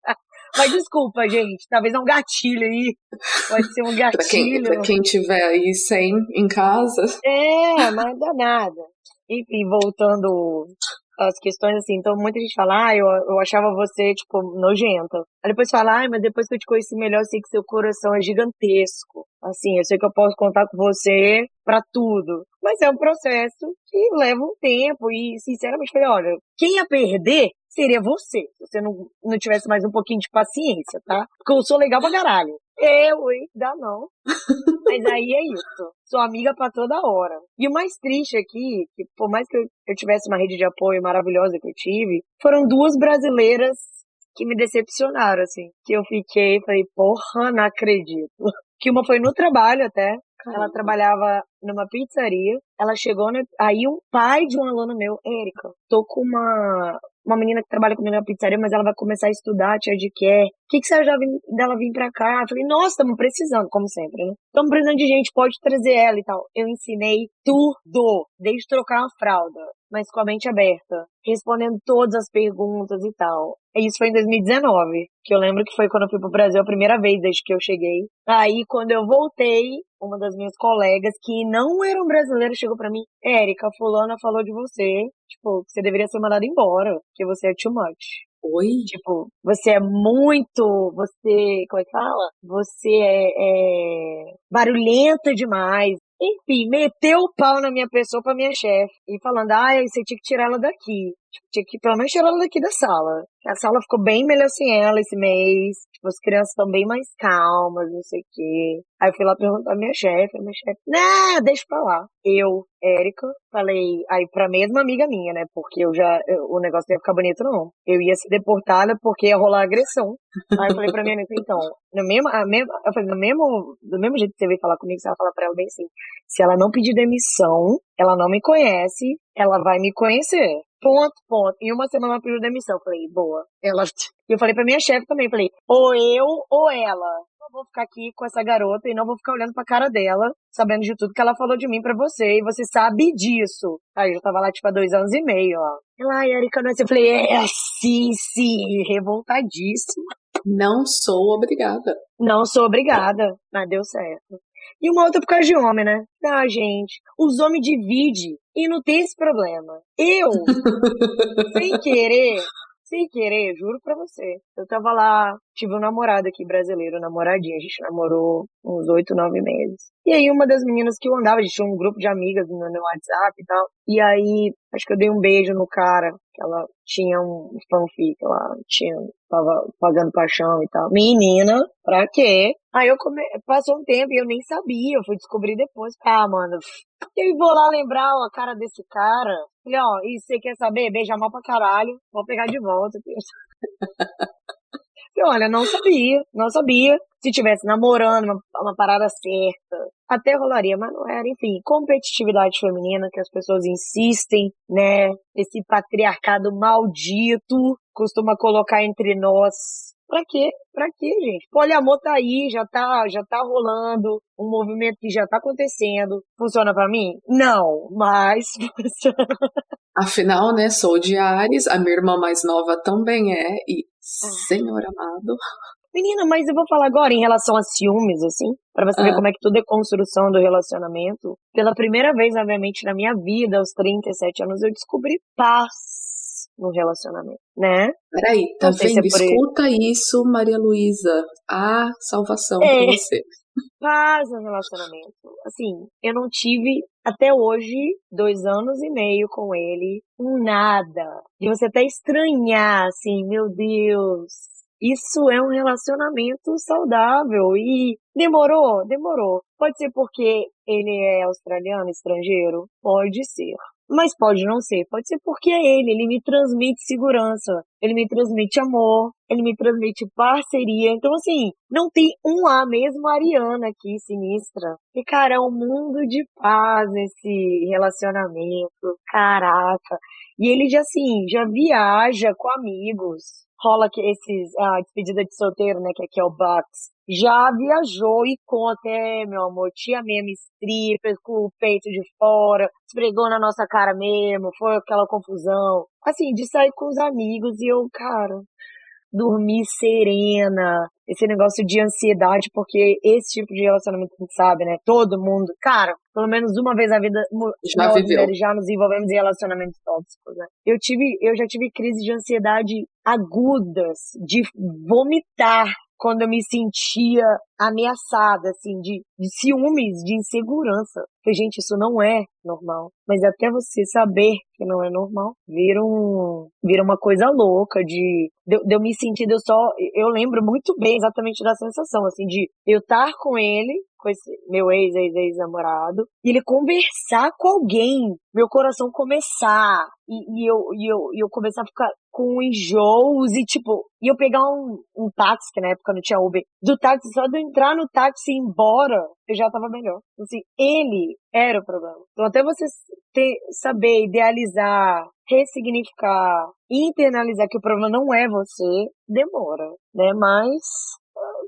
Mas desculpa, gente. Talvez é um gatilho aí. Pode ser um gatilho. pra, quem, pra quem tiver aí sem em casa. É, mas dá nada. Enfim, voltando as questões assim. Então muita gente fala, ah, eu, eu achava você, tipo, nojenta. Aí depois fala, ah, mas depois que eu te conheci melhor, eu sei que seu coração é gigantesco. Assim, eu sei que eu posso contar com você para tudo. Mas é um processo que leva um tempo e, sinceramente, falei, olha, quem ia perder seria você, se você não, não tivesse mais um pouquinho de paciência, tá? Porque eu sou legal pra caralho. Eu, hein? Dá não. Mas aí é isso. Sou amiga pra toda hora. E o mais triste aqui, que por mais que eu, eu tivesse uma rede de apoio maravilhosa que eu tive, foram duas brasileiras que me decepcionaram, assim. Que eu fiquei, falei, porra, não acredito. Que uma foi no trabalho até. Ela trabalhava numa pizzaria. Ela chegou, no, aí o pai de um aluno meu, Érica, tô com uma, uma menina que trabalha comigo na pizzaria, mas ela vai começar a estudar, de quer. O que, que você acha dela vir pra cá? Eu falei, nossa, estamos precisando, como sempre, né? Estamos precisando de gente, pode trazer ela e tal. Eu ensinei tudo, desde trocar uma fralda, mas com a mente aberta, respondendo todas as perguntas e tal. E isso foi em 2019, que eu lembro que foi quando eu fui pro Brasil a primeira vez desde que eu cheguei. Aí, quando eu voltei, uma das minhas colegas, que não eram brasileiras, chegou para mim, Érica, fulana falou de você, tipo, você deveria ser mandada embora, porque você é too much. Oi? Tipo, você é muito. Você. Como é que fala? Você é, é barulhenta demais. Enfim, meteu o pau na minha pessoa pra minha chefe. E falando, ah, você tinha que tirar ela daqui. Tipo, tinha que pelo menos tirar ela daqui da sala. A sala ficou bem melhor sem ela esse mês. Tipo, as crianças estão bem mais calmas, não sei o quê. Aí eu fui lá perguntar a minha chefe, a minha chefe, não, deixa pra lá. Eu, Érica, falei, aí pra mesma amiga minha, né? Porque eu já, eu, o negócio não ia ficar bonito, não. Eu ia ser deportada porque ia rolar agressão. Aí eu falei pra minha amiga, então, no mesmo, a mesma, eu falei, no mesmo, do mesmo jeito que você veio falar comigo, você vai falar pra ela bem assim, se ela não pedir demissão, ela não me conhece, ela vai me conhecer. Ponto, ponto. Em uma semana ela pediu demissão. Falei, boa. Ela... E eu falei pra minha chefe também, falei, ou eu ou ela. Não vou ficar aqui com essa garota e não vou ficar olhando pra cara dela, sabendo de tudo que ela falou de mim pra você, e você sabe disso. Aí eu tava lá, tipo, há dois anos e meio, ó. Ela, ai, Erika, não é assim. Eu falei, é, sim, sim, revoltadíssima. Não sou obrigada. Não sou obrigada, mas deu certo. E uma outra por causa de homem, né? Ah, gente, os homens dividem e não tem esse problema. Eu, sem querer, sem querer, juro pra você. Eu tava lá, tive um namorado aqui brasileiro, namoradinho. A gente namorou uns oito, nove meses. E aí uma das meninas que eu andava, a gente tinha um grupo de amigas no, no WhatsApp e tal. E aí, acho que eu dei um beijo no cara, que ela tinha um fanfic lá, tinha, tava pagando paixão e tal. Menina, pra quê? Aí eu come... passou um tempo e eu nem sabia, eu fui descobrir depois. Ah, mano, eu vou lá lembrar a cara desse cara. Falei, ó, e você quer saber? Beija mal pra caralho. Vou pegar de volta. Falei, olha, não sabia, não sabia. Se tivesse namorando, uma, uma parada certa, até rolaria, mas não era. Enfim, competitividade feminina que as pessoas insistem, né? Esse patriarcado maldito costuma colocar entre nós Pra quê? Pra quê, gente? Poliamor tá aí, já tá, já tá rolando, um movimento que já tá acontecendo. Funciona para mim? Não, mas funciona. Afinal, né, sou de Ares, a minha irmã mais nova também é, e ah. senhor amado. Menina, mas eu vou falar agora em relação a ciúmes, assim, para você ah. ver como é que tudo é construção do relacionamento. Pela primeira vez, obviamente, na minha vida, aos 37 anos, eu descobri paz no relacionamento, né? Peraí, tá vendo? É Escuta isso, Maria Luísa. A salvação é, pra você. Paz no relacionamento. Assim, eu não tive até hoje dois anos e meio com ele, um nada. De você até estranhar, assim, meu Deus, isso é um relacionamento saudável e demorou, demorou. Pode ser porque ele é australiano, estrangeiro? Pode ser. Mas pode não ser, pode ser porque é ele, ele me transmite segurança, ele me transmite amor, ele me transmite parceria. Então, assim, não tem um A mesmo Ariana aqui, sinistra. E, cara, é um mundo de paz esse relacionamento. Caraca. E ele já, assim, já viaja com amigos. Rola que esses, a despedida de solteiro, né, que aqui é o Bucks já viajou e conta, é, meu amor, tinha mesmo stripper com o peito de fora, esfregou na nossa cara mesmo, foi aquela confusão. Assim, de sair com os amigos e eu, cara, dormir serena, esse negócio de ansiedade, porque esse tipo de relacionamento a gente sabe, né? Todo mundo, cara, pelo menos uma vez na vida, já nós mulheres já nos envolvemos em relacionamentos tóxicos, né? Eu tive, eu já tive crise de ansiedade agudas, de vomitar quando eu me sentia ameaçada, assim, de, de ciúmes, de insegurança. Porque, gente, isso não é normal. Mas até você saber que não é normal, vira, um, vira uma coisa louca de, de, de eu me sentir, eu só, eu lembro muito bem exatamente da sensação, assim, de eu estar com ele, com esse meu ex, ex, ex-namorado, e ele conversar com alguém, meu coração começar, e, e, eu, e, eu, e eu começar a ficar com enjoos, e tipo, e eu pegar um, um táxi, que na época não tinha Uber, do táxi, só de eu entrar no táxi e ir embora, eu já tava melhor. Então, assim, ele era o problema. Então até você ter, saber idealizar, ressignificar, internalizar que o problema não é você, demora, né? Mas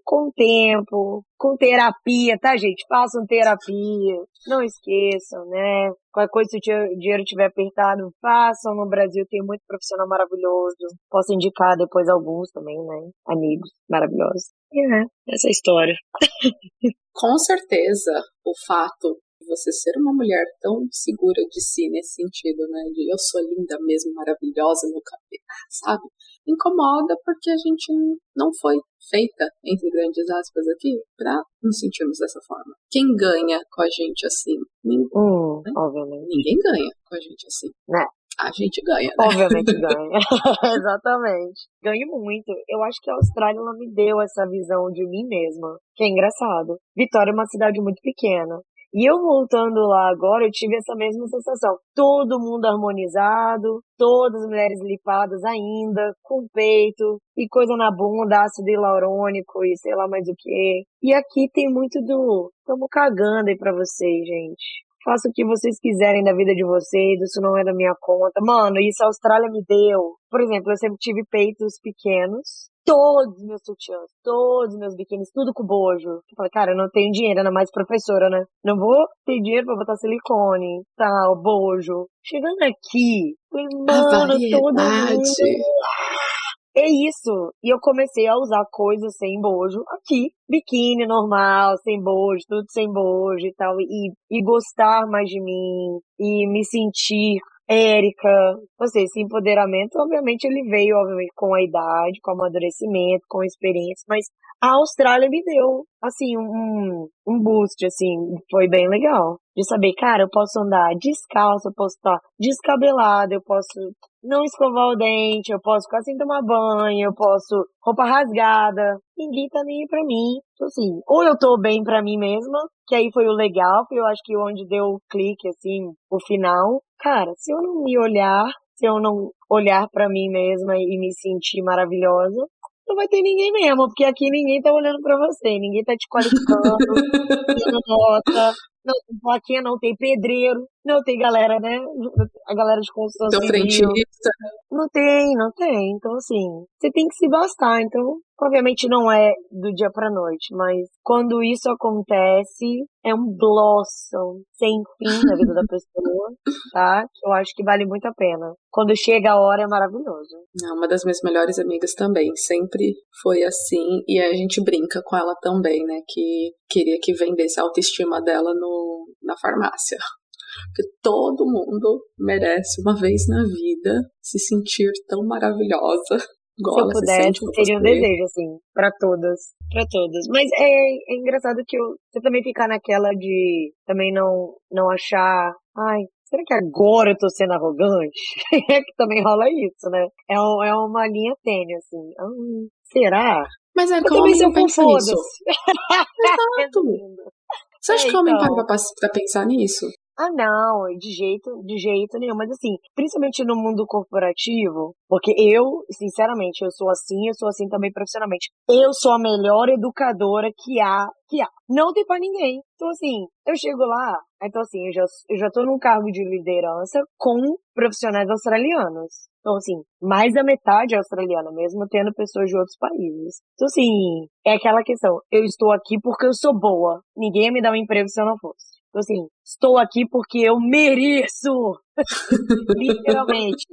com tempo, com terapia, tá, gente? Façam terapia. Não esqueçam, né? Qualquer coisa, se o dinheiro estiver apertado, façam. No Brasil tem muito profissional maravilhoso. Posso indicar depois alguns também, né? Amigos maravilhosos. Né? Essa é história. com certeza, o fato você ser uma mulher tão segura de si nesse sentido, né? De eu sou linda mesmo, maravilhosa, meu cabelo, sabe? Incomoda porque a gente não foi feita, entre grandes aspas aqui, pra nos sentirmos dessa forma. Quem ganha com a gente assim? Ninguém, hum, né? obviamente. Ninguém ganha com a gente assim. Né? A gente ganha, né? Obviamente ganha. Exatamente. Ganho muito. Eu acho que a Austrália ela me deu essa visão de mim mesma, que é engraçado. Vitória é uma cidade muito pequena. E eu voltando lá agora, eu tive essa mesma sensação. Todo mundo harmonizado, todas as mulheres lipadas ainda, com peito, e coisa na bunda, ácido hialurônico e sei lá mais o que. E aqui tem muito do, tamo cagando aí pra vocês, gente. Faça o que vocês quiserem da vida de vocês, isso não é da minha conta. Mano, isso a Austrália me deu. Por exemplo, eu sempre tive peitos pequenos, todos os meus sutiãs, todos os meus biquínis, tudo com bojo. Eu falei, cara, eu não tenho dinheiro, ainda mais professora, né? Não vou ter dinheiro pra botar silicone, tal, bojo. Chegando aqui, mano, todo mundo... É isso. E eu comecei a usar coisas sem bojo aqui. Biquíni normal, sem bojo, tudo sem bojo e tal. E, e gostar mais de mim. E me sentir Érica, ou seja, esse empoderamento, obviamente, ele veio, obviamente, com a idade, com o amadurecimento, com a experiência, mas a Austrália me deu, assim, um, um boost, assim, foi bem legal. De saber, cara, eu posso andar descalço, eu posso estar descabelada, eu posso não escovar o dente, eu posso ficar sem tomar banho, eu posso roupa rasgada. Ninguém tá nem pra mim. Então, assim, ou eu tô bem pra mim mesma, que aí foi o legal, foi eu acho que onde deu o clique, assim, o final. Cara, se eu não me olhar, se eu não olhar para mim mesma e me sentir maravilhosa, não vai ter ninguém mesmo, porque aqui ninguém tá olhando para você, ninguém tá te qualificando, dando nota, não plaquinha, não tem pedreiro, não tem galera, né? A galera de construção Teu frentista. Não tem, não tem. Então, assim, você tem que se bastar. Então, obviamente não é do dia pra noite, mas quando isso acontece, é um blossom sem fim na vida da pessoa, tá? Eu acho que vale muito a pena. Quando chega a hora, é maravilhoso. Uma das minhas melhores amigas também, sempre foi assim, e a gente brinca com ela também, né? Que queria que vendesse a autoestima dela no, na farmácia. Porque todo mundo merece uma vez na vida se sentir tão maravilhosa. Igual se eu pudesse, seria um desejo, assim, para todas. para todas. Mas é, é engraçado que eu, você também ficar naquela de também não, não achar. Ai, será que agora eu tô sendo arrogante? é que também rola isso, né? É, um, é uma linha tênue, assim. Hum, será? Mas é como eu pensa nisso. Exato. Você acha é, que o homem então... para pra pensar nisso? Ah, não, de jeito, de jeito nenhum. Mas assim, principalmente no mundo corporativo, porque eu, sinceramente, eu sou assim, eu sou assim também profissionalmente. Eu sou a melhor educadora que há, que há. Não tem pra ninguém. Então, assim, eu chego lá, então assim, eu já, eu já tô num cargo de liderança com profissionais australianos. Então, assim, mais da metade é australiana, mesmo tendo pessoas de outros países. Então, assim, é aquela questão. Eu estou aqui porque eu sou boa. Ninguém ia me dar um emprego se eu não fosse. Então, assim, estou aqui porque eu mereço! Literalmente.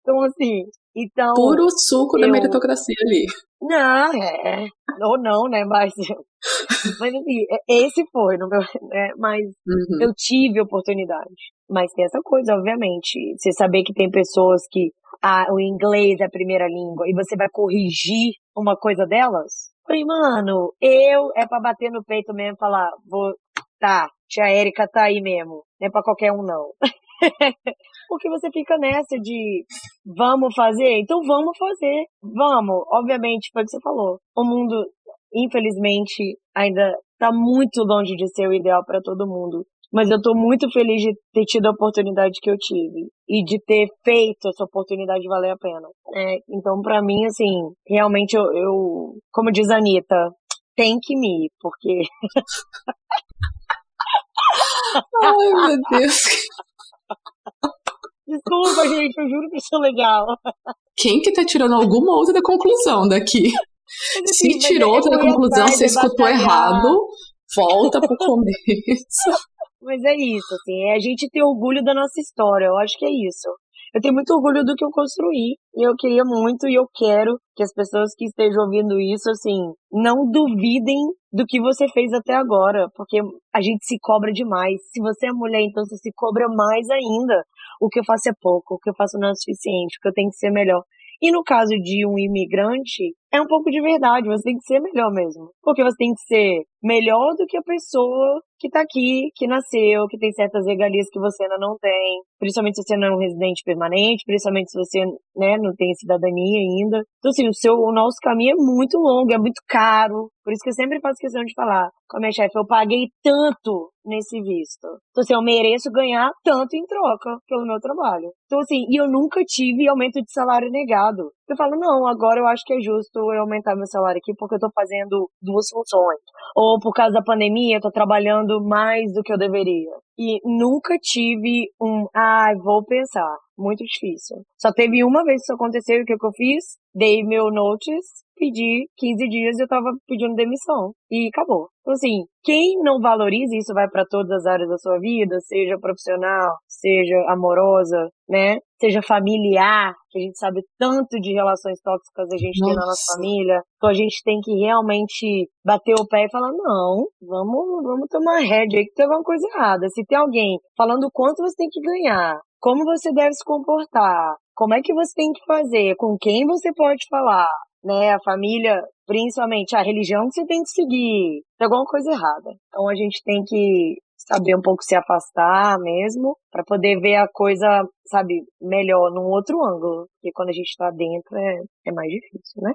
Então, assim, então. Puro suco eu... da meritocracia ali. Não, é. Ou não, né? Mas. mas assim, é, esse foi no meu. Né, mas uhum. eu tive oportunidade. Mas tem essa coisa, obviamente. Você saber que tem pessoas que ah, o inglês é a primeira língua e você vai corrigir uma coisa delas, Falei, mano, eu é pra bater no peito mesmo e falar, vou, tá, tia Érica tá aí mesmo. Não é pra qualquer um, não. Porque você fica nessa de vamos fazer? Então vamos fazer. Vamos. Obviamente, foi o que você falou. O mundo, infelizmente, ainda tá muito longe de ser o ideal para todo mundo. Mas eu tô muito feliz de ter tido a oportunidade que eu tive. E de ter feito essa oportunidade valer a pena. É, então, para mim, assim, realmente eu, eu, como diz a Anitta, tem que me, porque. Ai, meu Deus. Desculpa, gente, eu juro que isso é legal. Quem que tá tirando alguma outra conclusão daqui? Mas, assim, Se tirou é outra conclusão, você escutou errado, volta pro começo. Mas é isso, assim, é a gente ter orgulho da nossa história, eu acho que é isso. Eu tenho muito orgulho do que eu construí, e eu queria muito e eu quero que as pessoas que estejam ouvindo isso, assim, não duvidem do que você fez até agora, porque a gente se cobra demais. Se você é mulher, então você se cobra mais ainda. O que eu faço é pouco, o que eu faço não é suficiente, o que eu tenho que ser melhor. E no caso de um imigrante, é um pouco de verdade, você tem que ser melhor mesmo. Porque você tem que ser melhor do que a pessoa que tá aqui, que nasceu, que tem certas regalias que você ainda não tem. Principalmente se você não é um residente permanente, principalmente se você, né, não tem cidadania ainda. Então, assim, o seu, o nosso caminho é muito longo, é muito caro. Por isso que eu sempre faço questão de falar com a minha chefe, eu paguei tanto nesse visto. Então, assim, eu mereço ganhar tanto em troca pelo meu trabalho. Então, assim, e eu nunca tive aumento de salário negado. Eu falo, não, agora eu acho que é justo eu aumentar meu salário aqui porque eu tô fazendo duas funções. Ou por causa da pandemia, eu tô trabalhando mais do que eu deveria. E nunca tive um, ah, vou pensar. Muito difícil. Só teve uma vez que isso aconteceu, o que, que eu fiz? Dei meu notice, pedi 15 dias e eu tava pedindo demissão. E acabou. Então, assim, quem não valoriza isso vai para todas as áreas da sua vida, seja profissional, seja amorosa, né? Seja familiar, que a gente sabe tanto de relações tóxicas a gente nossa. tem na nossa família. Então a gente tem que realmente bater o pé e falar, não, vamos, vamos tomar rédea aí que tem alguma coisa errada. Se tem alguém falando quanto você tem que ganhar, como você deve se comportar, como é que você tem que fazer, com quem você pode falar, né? A família, principalmente a religião que você tem que seguir. Tem alguma coisa errada. Então a gente tem que saber um pouco se afastar mesmo, para poder ver a coisa, sabe, melhor num outro ângulo. Porque quando a gente está dentro é, é mais difícil, né?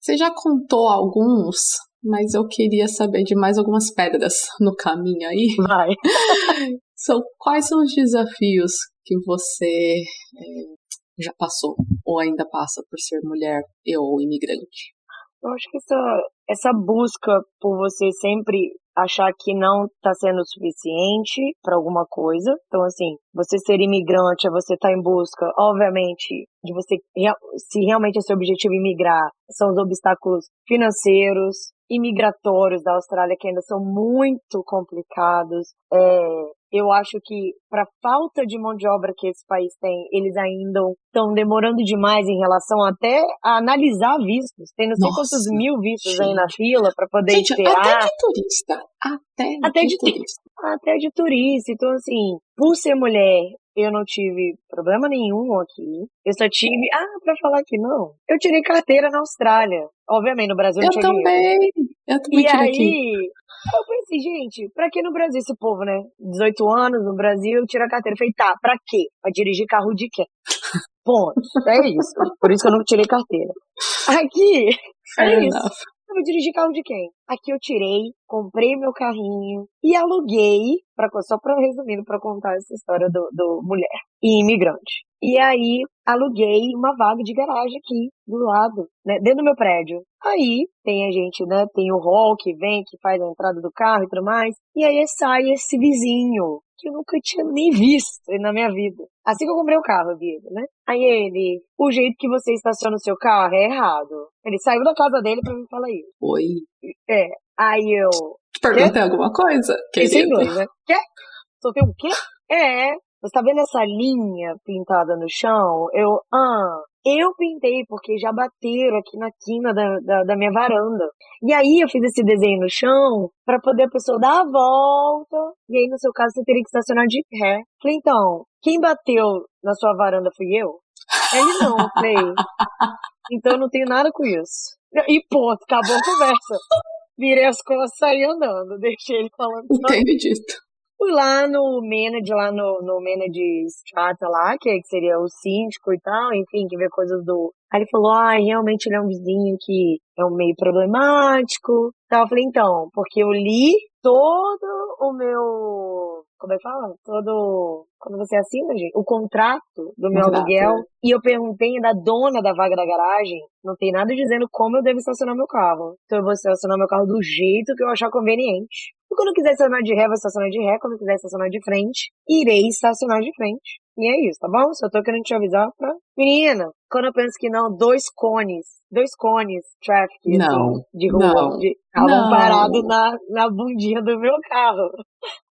Você já contou alguns, mas eu queria saber de mais algumas pedras no caminho aí. Vai. são, quais são os desafios que você é, já passou ou ainda passa por ser mulher ou imigrante? Eu acho que essa, essa busca por você sempre achar que não está sendo suficiente para alguma coisa. Então, assim, você ser imigrante, é você tá em busca, obviamente, de você, se realmente é seu objetivo imigrar, são os obstáculos financeiros, imigratórios da Austrália que ainda são muito complicados. É, eu acho que para falta de mão de obra que esse país tem, eles ainda estão demorando demais em relação até a analisar vistos. Tem não sei Nossa, quantos mil vistos gente. aí na fila para poder gente, esperar. Até de turista. Até, até de, de turista. Até de turista. Então, assim, por ser mulher, eu não tive problema nenhum aqui. Eu só tive. Ah, pra falar que não. Eu tirei carteira na Austrália. Obviamente, no Brasil eu tinha também. Eu também. E aí, aqui. eu pensei, gente, pra que no Brasil esse povo, né? 18 anos no Brasil, tira a carteira. Eu falei, tá, pra quê? Pra dirigir carro de quê? Ponto. É isso. Por isso que eu não tirei carteira. Aqui, é isso. Eu vou dirigir carro de quem? Aqui eu tirei, comprei meu carrinho e aluguei, pra, só pra resumindo, pra contar essa história do, do mulher e imigrante. E aí, aluguei uma vaga de garagem aqui, do lado, né, dentro do meu prédio. Aí, tem a gente, né, tem o hall que vem, que faz a entrada do carro e tudo mais. E aí sai esse vizinho, que eu nunca tinha nem visto na minha vida. Assim que eu comprei o carro, ele, né? Aí ele, o jeito que você estaciona o seu carro é errado. Ele saiu da casa dele pra me falar isso. Oi. É. Aí eu. Perguntei alguma coisa? Quem inglês, né? Quer? Soltei um quê? É. Você tá vendo essa linha pintada no chão? Eu, ah, eu pintei porque já bateram aqui na quina da, da, da minha varanda. E aí eu fiz esse desenho no chão para poder a pessoa dar a volta. E aí, no seu caso, você teria que estacionar de ré. Falei, então, quem bateu na sua varanda fui eu? Ele não, falei. Então eu não tenho nada com isso. E ponto, acabou a conversa. Virei as costas saí andando. Deixei ele falando. Entendi. Fui lá no manager, lá no, no strata lá, que, seria o síndico e tal, enfim, que vê coisas do. Aí ele falou, ah, realmente ele é um vizinho que é um meio problemático. Então eu falei, então, porque eu li todo o meu. Como é que fala? Todo. Quando você assina, gente, o contrato do meu Contrato, aluguel. é. E eu perguntei da dona da vaga da garagem. Não tem nada dizendo como eu devo estacionar meu carro. Então eu vou estacionar meu carro do jeito que eu achar conveniente. E quando eu quiser estacionar de ré, vou estacionar de ré. Quando eu quiser estacionar de frente, irei estacionar de frente. E é isso, tá bom? Só tô querendo te avisar pra. Menina, quando eu penso que não, dois cones. Dois cones, traffic, Não, assim, de rua. não, de- Estavam parados na, na bundinha do meu carro.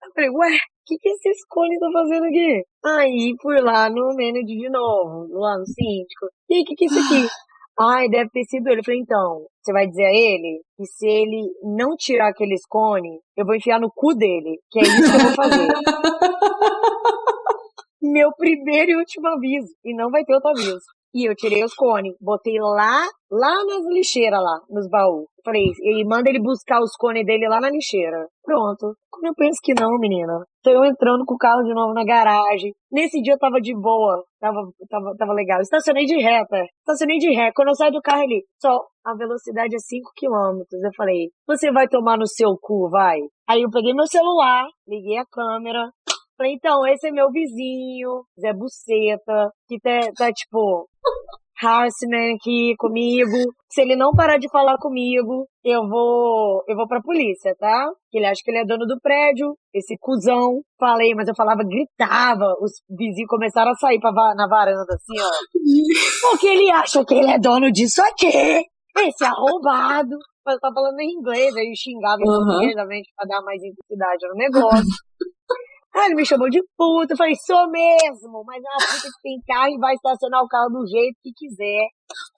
Eu falei, ué, o que, que esses cones estão fazendo aqui? Aí fui lá no manager de novo, lá no síndico. E aí, o que, que é isso aqui? Ai, deve ter sido ele. Eu falei, então, você vai dizer a ele que se ele não tirar aqueles cones, eu vou enfiar no cu dele. Que é isso que eu vou fazer. Meu primeiro e último aviso. E não vai ter outro aviso. E eu tirei os cones, botei lá, lá nas lixeiras lá, nos baús. Falei, e manda ele buscar os cones dele lá na lixeira. Pronto. Quando eu penso que não, menina. Tô eu entrando com o carro de novo na garagem. Nesse dia eu tava de boa. Tava, tava, tava legal. Estacionei de ré, tá? Estacionei de ré. Quando eu saio do carro ali, só a velocidade é 5 km. Eu falei, você vai tomar no seu cu, vai? Aí eu peguei meu celular, liguei a câmera, Falei, então, esse é meu vizinho, Zé Buceta, que tá, tá tipo, harassment aqui comigo. Se ele não parar de falar comigo, eu vou, eu vou pra polícia, tá? Que ele acha que ele é dono do prédio, esse cuzão. Falei, mas eu falava, gritava. Os vizinhos começaram a sair pra, na varanda, assim, ó. Porque ele acha que ele é dono disso aqui. Esse arrombado. Mas tá falando em inglês, aí eu xingava em Aham. português, pra dar mais intensidade no negócio. Aí ele me chamou de puta, eu falei, sou mesmo, mas é uma puta que tem carro e vai estacionar o carro do jeito que quiser.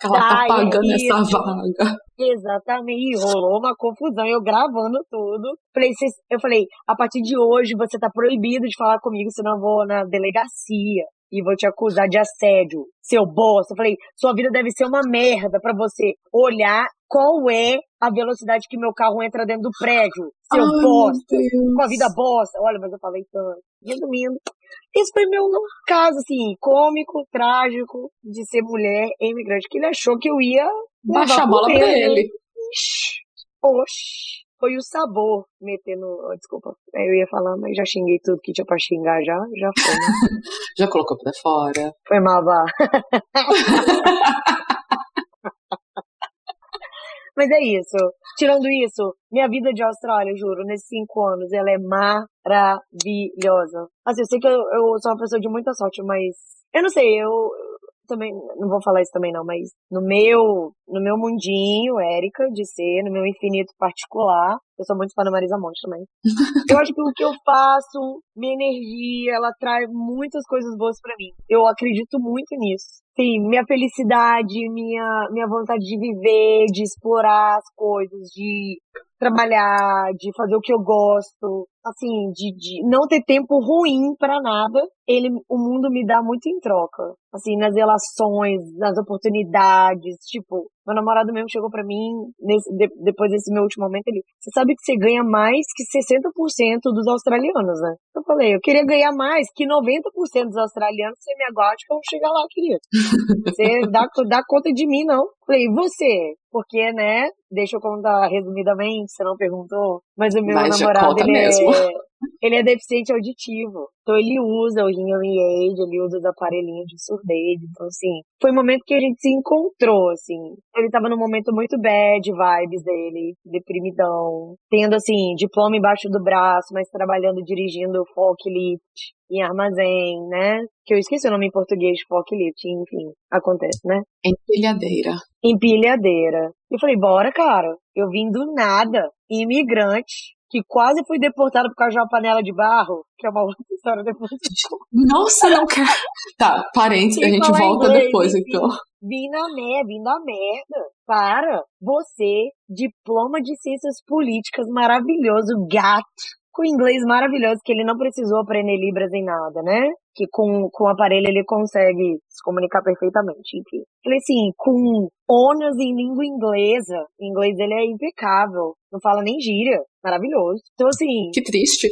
Ela tá Tá, é pagando essa isso. vaga. Exatamente, e rolou uma confusão, eu gravando tudo. Falei, eu falei, a partir de hoje você tá proibido de falar comigo, senão eu vou na delegacia e vou te acusar de assédio, seu bosta. Eu falei, sua vida deve ser uma merda pra você olhar qual é a velocidade que meu carro entra dentro do prédio, seu Ai, bosta com a vida bosta. Olha, mas eu falei tanto. Resumindo, esse foi meu caso, assim, cômico, trágico, de ser mulher imigrante, que ele achou que eu ia Baixa a bola pra ele. Ixi, Oxi. Foi o sabor metendo. oh, Desculpa, eu ia falar, mas já xinguei tudo que tinha pra xingar já. Já foi, né? Já colocou pra fora. Foi mal. Mas é isso. Tirando isso, minha vida de Austrália, eu juro, nesses cinco anos, ela é maravilhosa. Assim, eu sei que eu, eu sou uma pessoa de muita sorte, mas eu não sei, eu, também não vou falar isso também não, mas no meu, no meu mundinho, Érica, de ser, no meu infinito particular, eu sou muito fã da Marisa Monte também. Eu acho que o que eu faço, minha energia, ela traz muitas coisas boas pra mim. Eu acredito muito nisso. Sim, minha felicidade, minha, minha vontade de viver, de explorar as coisas, de trabalhar, de fazer o que eu gosto, assim, de, de não ter tempo ruim pra nada. Ele, o mundo me dá muito em troca. Assim, nas relações, nas oportunidades, tipo, meu namorado mesmo chegou pra mim nesse, de- depois desse meu último momento, ele, você sabe que você ganha mais que 60% dos australianos, né? Eu falei, eu queria ganhar mais que 90% dos australianos, você me aguarde que eu vou chegar lá, querido. Você dá, dá conta de mim, não. Falei, você? Porque, né? Deixa eu contar resumidamente, você não perguntou. Mas o meu Mas namorado, ele mesmo. é, ele é deficiente auditivo. Então ele usa o hearing aid, ele usa os aparelhinhos de surdez. Então, assim, foi um momento que a gente se encontrou, assim. Ele tava num momento muito bad vibes dele, deprimidão. Tendo, assim, diploma embaixo do braço, mas trabalhando, dirigindo forklift em armazém, né? Que eu esqueci o nome em português forklift, enfim, acontece, né? Empilhadeira. empilhadeira. Eu falei, bora, cara. Eu vim do nada, imigrante, que quase fui deportado por causa de uma panela de barro, que é uma outra história depois. Nossa, não quero. Tá, parênteses, a gente volta inglês, depois, enfim. então. Vim na merda, vim da merda. Para, você, diploma de ciências políticas maravilhoso, gato, com inglês maravilhoso, que ele não precisou aprender Libras em nada, né? Que com, com o aparelho ele consegue se comunicar perfeitamente, enfim. Falei assim, com ônus em língua inglesa, o inglês dele é impecável, não fala nem gíria, maravilhoso. Então assim... Que triste.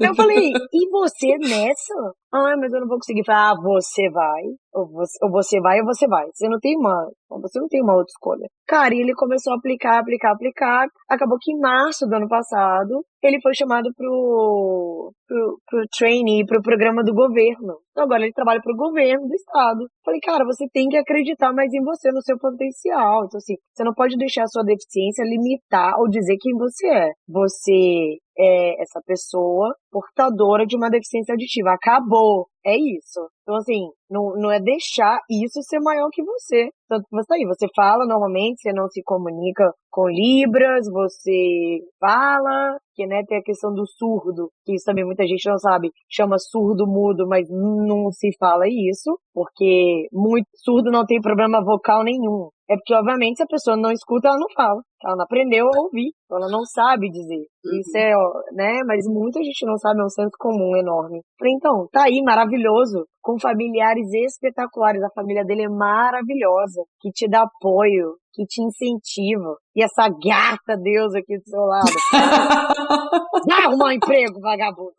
Eu falei, e você nessa? Ah, mas eu não vou conseguir. Falar, ah, você vai, ou você, ou você vai, ou você vai. Você não tem uma, você não tem uma outra escolha. Cara, e ele começou a aplicar, aplicar, aplicar. Acabou que em março do ano passado, ele foi chamado pro, pro, pro trainee, pro programa do governo. Então agora ele trabalha pro governo do estado. Falei, cara, você tem que acreditar mais em você, no seu potencial. Então assim, você não pode deixar a sua deficiência limitar ou dizer quem você é. Você é essa pessoa portadora de uma deficiência auditiva. Acabou. É isso. Então, assim, não, não é deixar isso ser maior que você. Tanto que você tá aí, você fala normalmente, você não se comunica com Libras, você fala, que né, tem a questão do surdo, que isso também muita gente não sabe, chama surdo mudo, mas não se fala isso, porque muito surdo não tem problema vocal nenhum. É porque, obviamente, se a pessoa não escuta, ela não fala. Ela não aprendeu a ouvir. Ela não sabe dizer. Uhum. Isso é, né? Mas muita gente não sabe, é um senso comum enorme. Falei, então, tá aí, maravilhoso. Com familiares espetaculares. A família dele é maravilhosa. Que te dá apoio, que te incentiva. E essa gata Deus aqui do seu lado. Vai arrumar um emprego, vagabundo.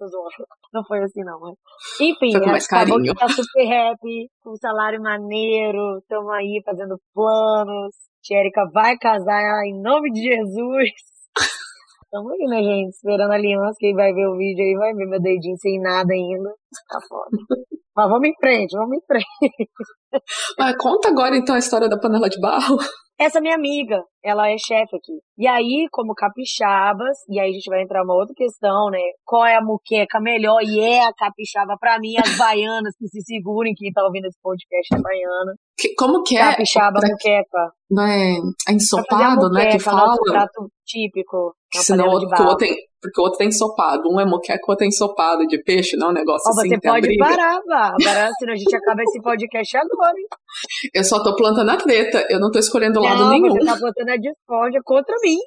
Não foi assim, não. Mas... Enfim, acabou que tá super happy, com um salário maneiro. Estamos aí fazendo planos. Tia vai casar em nome de Jesus. Tamo aí, né, gente? Esperando a aliança. Quem vai ver o vídeo aí vai ver meu dedinho sem nada ainda. Tá foda. Mas vamos em frente, vamos em frente. Mas conta agora então a história da panela de barro. Essa minha amiga, ela é chefe aqui. E aí, como capixabas, e aí a gente vai entrar uma outra questão, né? Qual é a muqueca melhor? E é a capixaba para mim, as baianas que se segurem, quem tá ouvindo esse podcast é baiana. Que, como que é? Capixaba, pra... muqueca. Não é, é ensopado, né? Que fala. prato típico. Senão o outro tem, porque o outro tem ensopado. Um é moqueca, o outro é ensopado de peixe, não é um negócio oh, assim. Você pode parar, Bárbara, senão a gente acaba esse podcast agora, hein? Eu só tô plantando a treta, eu não tô escolhendo não, lado nenhum. Você tá plantando a discórdia contra mim.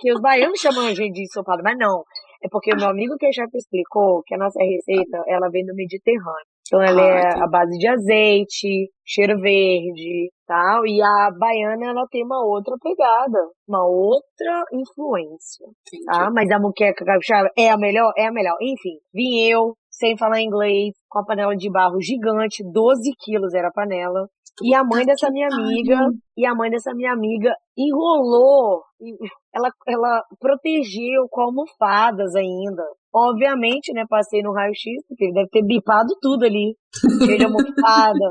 que os baianos chamam a gente de ensopado, mas não. É porque o meu amigo que já explicou que a nossa receita, ela vem do Mediterrâneo. Então ela ah, é a base de azeite, cheiro verde, tal. E a baiana ela tem uma outra pegada, uma outra influência, Entendi. tá? Mas a muqueca capixaba é a melhor, é a melhor. Enfim, vim eu sem falar inglês, com a panela de barro gigante, 12 quilos era a panela. E a mãe dessa minha amiga, e a mãe dessa minha amiga enrolou, ela, ela protegeu com almofadas ainda. Obviamente, né, passei no raio-x, porque ele deve ter bipado tudo ali, cheio de almofada.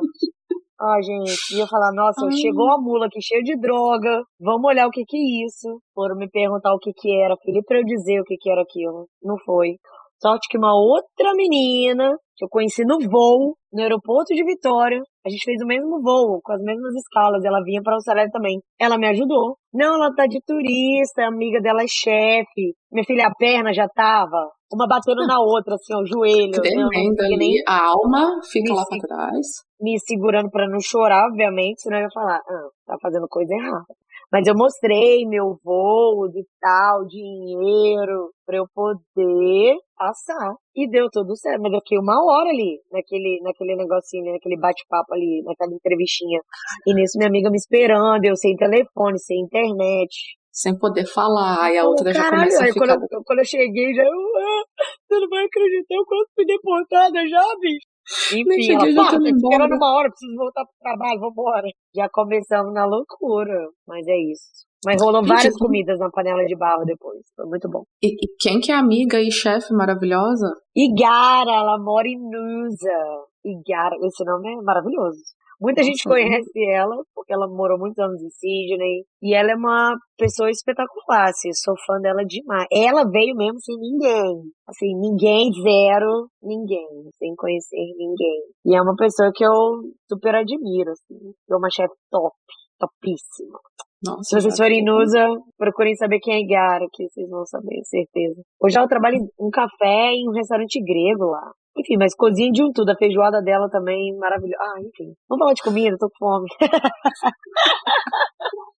Ai, gente, ia falar, nossa, Ai. chegou a mula aqui cheia de droga, vamos olhar o que que é isso. Foram me perguntar o que que era, pedi pra eu dizer o que que era aquilo. Não foi. Sorte que uma outra menina que eu conheci no voo, no aeroporto de Vitória, a gente fez o mesmo voo, com as mesmas escalas, ela vinha para o Austrália também. Ela me ajudou. Não, ela tá de turista, a amiga dela é chefe. Minha filha, a perna já tava, uma batendo na outra, assim, o joelho. Tremenda ali, nem... a alma fica lá pra trás. Me segurando para não chorar, obviamente, senão eu ia falar, ah, tá fazendo coisa errada. Mas eu mostrei meu voo e tal, dinheiro, para eu poder passar. E deu tudo certo. Mas eu fiquei uma hora ali, naquele, naquele negocinho, naquele bate-papo ali, naquela entrevistinha. E nisso minha amiga me esperando, eu sem telefone, sem internet. Sem poder falar, e a outra já começa a ficar... Quando eu, quando eu cheguei, já eu, ah, você não vai acreditar o quanto fui deportada já, bicho. Enfim, ela, pá, tô esperando uma hora, preciso voltar pro trabalho, vambora. Já começamos na loucura, mas é isso. Mas rolou várias comidas na panela de barro depois. Foi muito bom. E, e quem que é amiga e chefe maravilhosa? Igara, ela mora em Nusa. Igara, esse nome é maravilhoso. Muita gente conhece ela, porque ela morou muitos anos em Sydney. E ela é uma pessoa espetacular, assim, sou fã dela demais. Ela veio mesmo sem ninguém. Assim, ninguém, zero, ninguém. Sem conhecer ninguém. E é uma pessoa que eu super admiro, assim. É uma chefe top, topíssima. Nossa, Se vocês forem Nusa, procurem saber quem é Igara, que vocês vão saber, certeza. Hoje ela trabalha em um café em um restaurante grego lá. Enfim, mas cozinha de um tudo. A feijoada dela também maravilhosa. Ah, enfim. Vamos falar de comida, tô com fome.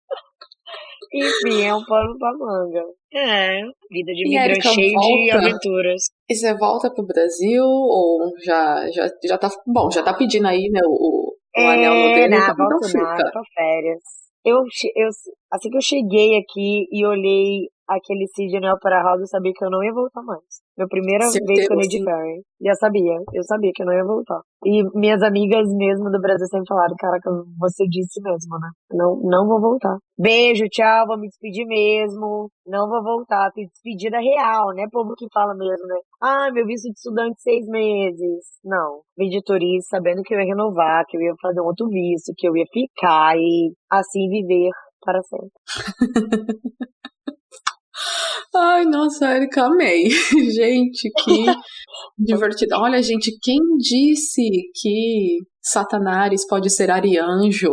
Enfim, é um pano pra manga. É, vida de imigrante cheio de aventuras. E você volta pro Brasil ou já, já, já tá. Bom, já tá pedindo aí, né, o, o é, anel no dedo, não, volto fica. tô férias. Eu, eu, assim que eu cheguei aqui e olhei aquele Sid Anel para House, eu sabia que eu não ia voltar mais. Minha primeira Certeza, vez com Lady. Perry. Já sabia, eu sabia que eu não ia voltar. E minhas amigas mesmo do Brasil sempre falaram, caraca, você disse mesmo, né? Não, não vou voltar. Beijo, tchau, vou me despedir mesmo. Não vou voltar. Tem despedida real, né? Povo que fala mesmo, né? Ah, meu visto de estudante seis meses. Não. Vim de turista sabendo que eu ia renovar, que eu ia fazer um outro visto, que eu ia ficar e assim viver para sempre. Ai, nossa, Erika, amei. Gente, que divertido. Olha, gente, quem disse que Satanás pode ser arianjo,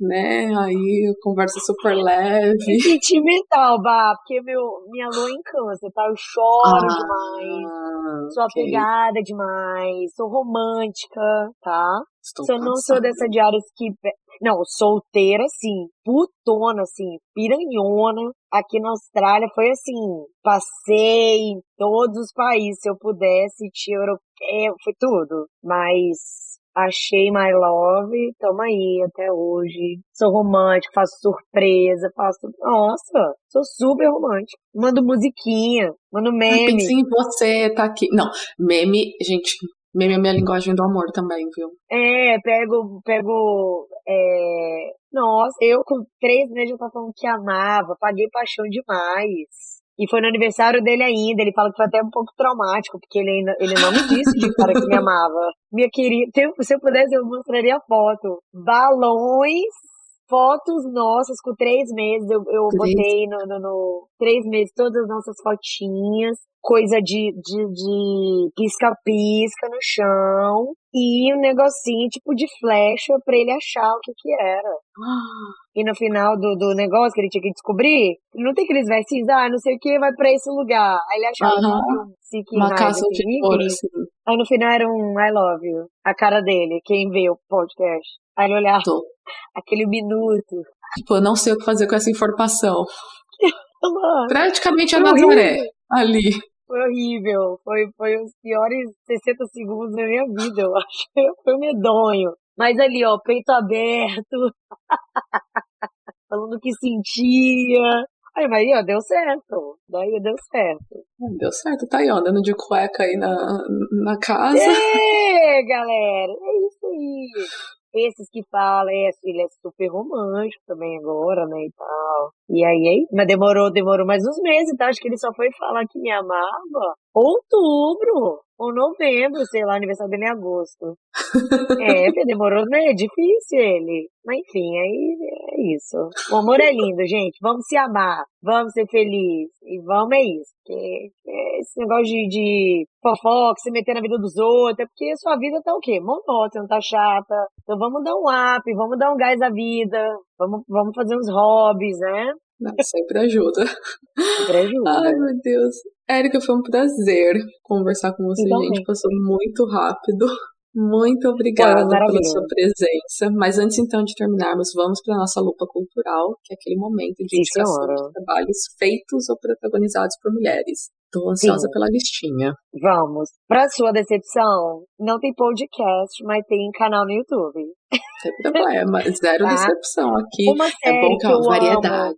né? Aí, conversa super leve. Sentimental, Bá, porque meu, minha lua é em câncer, tá? Eu choro demais. Ah, Sou ok. apegada demais, sou romântica, tá? Estou Só não sou dessa de áreas que. Não, solteira, sim. Putona, assim. Piranhona. Aqui na Austrália foi assim. Passei em todos os países. Se eu pudesse, tinha europeu, foi tudo. Mas achei my love, tamo aí até hoje. Sou romântica, faço surpresa, faço. Nossa, sou super romântica. Mando musiquinha, mando meme. em você, tá aqui. Não, meme, gente, meme é minha linguagem do amor também, viu? É, pego, pego, é... Nossa, eu com três meses já tava falando que amava, paguei paixão demais. E foi no aniversário dele ainda, ele fala que foi até um pouco traumático, porque ele ainda, ele não me disse de cara que me amava. Minha querida, se eu pudesse eu mostraria a foto. Balões, fotos nossas com três meses, eu, eu Três. botei no, no, no- três meses todas as nossas fotinhas, coisa de, de, de pisca-pisca no chão, e um negocinho tipo de flecha pra ele achar o que que era. E no final do, do negócio que ele tinha que descobrir, não tem aqueles versinhos, ah, não sei o que, vai pra esse lugar. Aí ele achava Aham. que era um Seeking Uma caça ao assim, tesouro, e- assim. Aí no final era um I love you. A cara dele, quem vê o podcast. Aí ele olhava Tô. aquele minuto. Tipo, eu não sei o que fazer com essa informação. Mano, Praticamente a Nazaré, ali. foi horrível. Foi, foi os piores 60 segundos da minha vida, eu acho. Foi medonho. Mas ali, ó, peito aberto. falando o que sentia. Aí, mas aí, ó, deu certo. Daí deu certo. Deu certo, tá aí, ó, andando de cueca aí na, na casa. É, galera, é isso aí. Esses que falam, é, ele é super romântico também agora, né, e tal. E aí, aí, mas demorou, demorou mais uns meses, tá? Acho que ele só foi falar que me amava outubro ou novembro, sei lá, aniversário dele em agosto. É, demorou, né? É difícil ele. Mas enfim, aí é isso. O amor é lindo, gente. Vamos se amar. Vamos ser felizes. E vamos é isso. Porque esse negócio de, de fofoca, se meter na vida dos outros, é porque a sua vida tá o quê? Monótona, tá chata. Então vamos dar um up, vamos dar um gás à vida. Vamos, vamos fazer uns hobbies, né? Não, sempre ajuda. Sempre ajuda. Ai, meu Deus. Érica, foi um prazer conversar com você, Igualmente. gente. Passou muito rápido. Muito obrigada pela sua presença. Mas antes então de terminarmos, vamos para nossa lupa cultural, que é aquele momento de Sim, indicação senhora. de trabalhos feitos ou protagonizados por mulheres. Tô ansiosa Sim. pela listinha. Vamos. Pra sua decepção, não tem podcast, mas tem canal no YouTube. Sem problema. Zero Tá. decepção aqui. Uma É série bom que que é eu uma amo.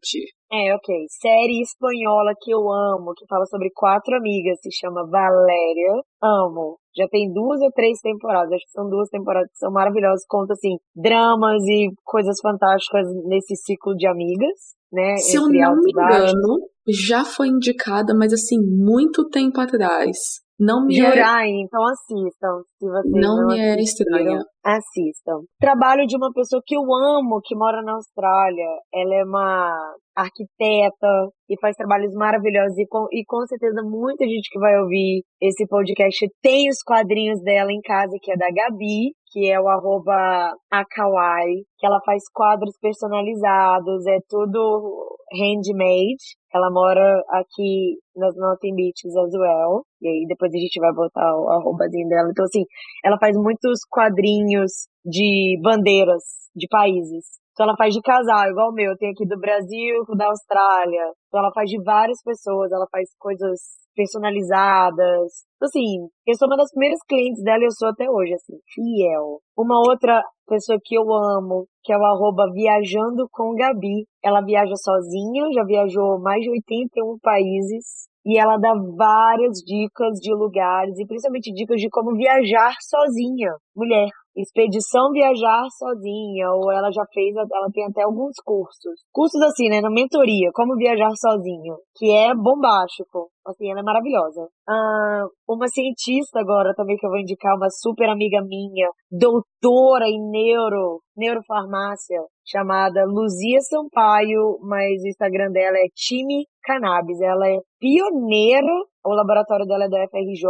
É, ok. Série espanhola que eu amo, que fala sobre quatro amigas, se chama Valéria. Amo. Já tem duas ou três temporadas, acho que são duas temporadas que são maravilhosas. Conta, assim, dramas e coisas fantásticas nesse ciclo de amigas, né? Se eu não me engano, já foi indicada, mas assim, muito tempo atrás. Não me é, Jurar, então assistam. Se vocês não não me é estranha. assistam. Trabalho de uma pessoa que eu amo, que mora na Austrália. Ela é uma arquiteta e faz trabalhos maravilhosos. E com, e com certeza muita gente que vai ouvir esse podcast tem os quadrinhos dela em casa, que é da Gabi, que é o arroba Akawai, que ela faz quadros personalizados, é tudo handmade. Ela mora aqui nas Northern Beaches as well. E aí depois a gente vai botar o arrobazinho dela. Então, assim, ela faz muitos quadrinhos de bandeiras de países. Então ela faz de casal, igual o meu. Tem aqui do Brasil, da Austrália. Então ela faz de várias pessoas, ela faz coisas personalizadas. Assim, eu sou uma das primeiras clientes dela e eu sou até hoje, assim, fiel. Uma outra pessoa que eu amo, que é o arroba Viajando com Gabi. Ela viaja sozinha, já viajou mais de 81 países. E ela dá várias dicas de lugares e principalmente dicas de como viajar sozinha, mulher. Expedição Viajar Sozinha, ou ela já fez, ela tem até alguns cursos. Cursos assim, né, na mentoria, como viajar sozinho, que é bombástico. Assim, ela é maravilhosa. Ah, uma cientista agora também que eu vou indicar, uma super amiga minha, doutora em neuro, neurofarmácia, chamada Luzia Sampaio, mas o Instagram dela é Time Cannabis. Ela é pioneira, o laboratório dela é da FRJ,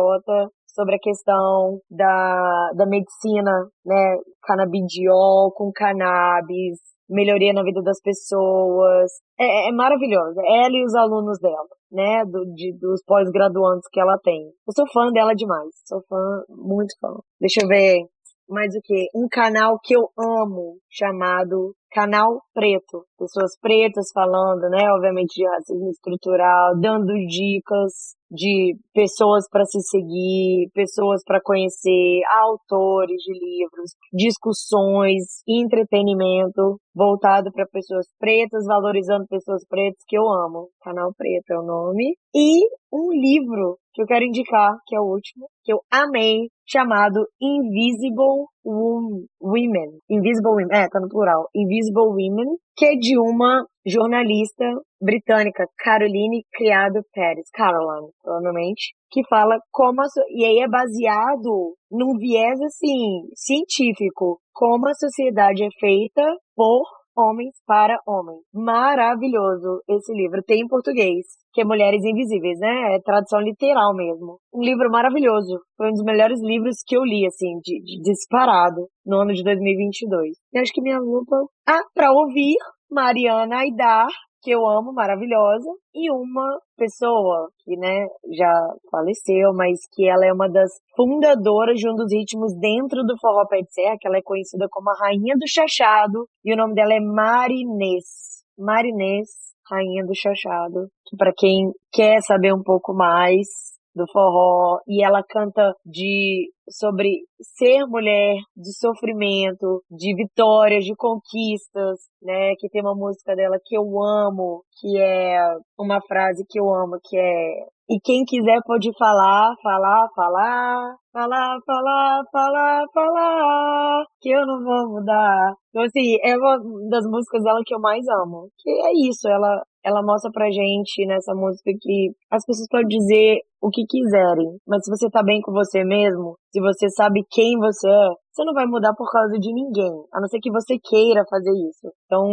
sobre a questão da, da medicina, né, canabidiol com cannabis, melhoria na vida das pessoas. É, é maravilhosa. Ela e os alunos dela, né, do, de, dos pós-graduantes que ela tem. Eu sou fã dela demais. Sou fã, muito fã. Deixa eu ver mais o que? Um canal que eu amo, chamado Canal Preto. Pessoas pretas falando, né, obviamente de racismo estrutural, dando dicas de pessoas para se seguir, pessoas para conhecer, autores de livros, discussões, entretenimento voltado para pessoas pretas, valorizando pessoas pretas que eu amo. Canal Preto é o nome. E um livro que eu quero indicar, que é o último, que eu amei, chamado Invisible Women. Invisible Women, é, tá no plural. Invisible Women, que é de uma jornalista britânica, Caroline Criado Pérez, Caroline, provavelmente, que fala como a, e aí é baseado num viés assim científico, como a sociedade é feita por Homens para Homens. Maravilhoso esse livro. Tem em português, que é Mulheres Invisíveis, né? É tradução literal mesmo. Um livro maravilhoso. Foi um dos melhores livros que eu li, assim, de, de disparado, no ano de 2022. E acho que minha lupa. Ah, pra ouvir, Mariana Aidar, que eu amo, maravilhosa, e uma pessoa que, né, já faleceu, mas que ela é uma das fundadoras de um dos ritmos dentro do forró pé de serra, que ela é conhecida como a rainha do chachado, e o nome dela é Marinês. Marinês, rainha do chachado, que para quem quer saber um pouco mais, do forró e ela canta de sobre ser mulher, de sofrimento, de vitórias, de conquistas, né? Que tem uma música dela que eu amo, que é uma frase que eu amo, que é e quem quiser pode falar, falar, falar, falar, falar, falar, falar, que eu não vou mudar. Então, assim, é uma das músicas dela que eu mais amo. Que é isso, ela, ela mostra pra gente nessa música que as pessoas podem dizer o que quiserem, mas se você tá bem com você mesmo, se você sabe quem você é, você não vai mudar por causa de ninguém, a não ser que você queira fazer isso. Então,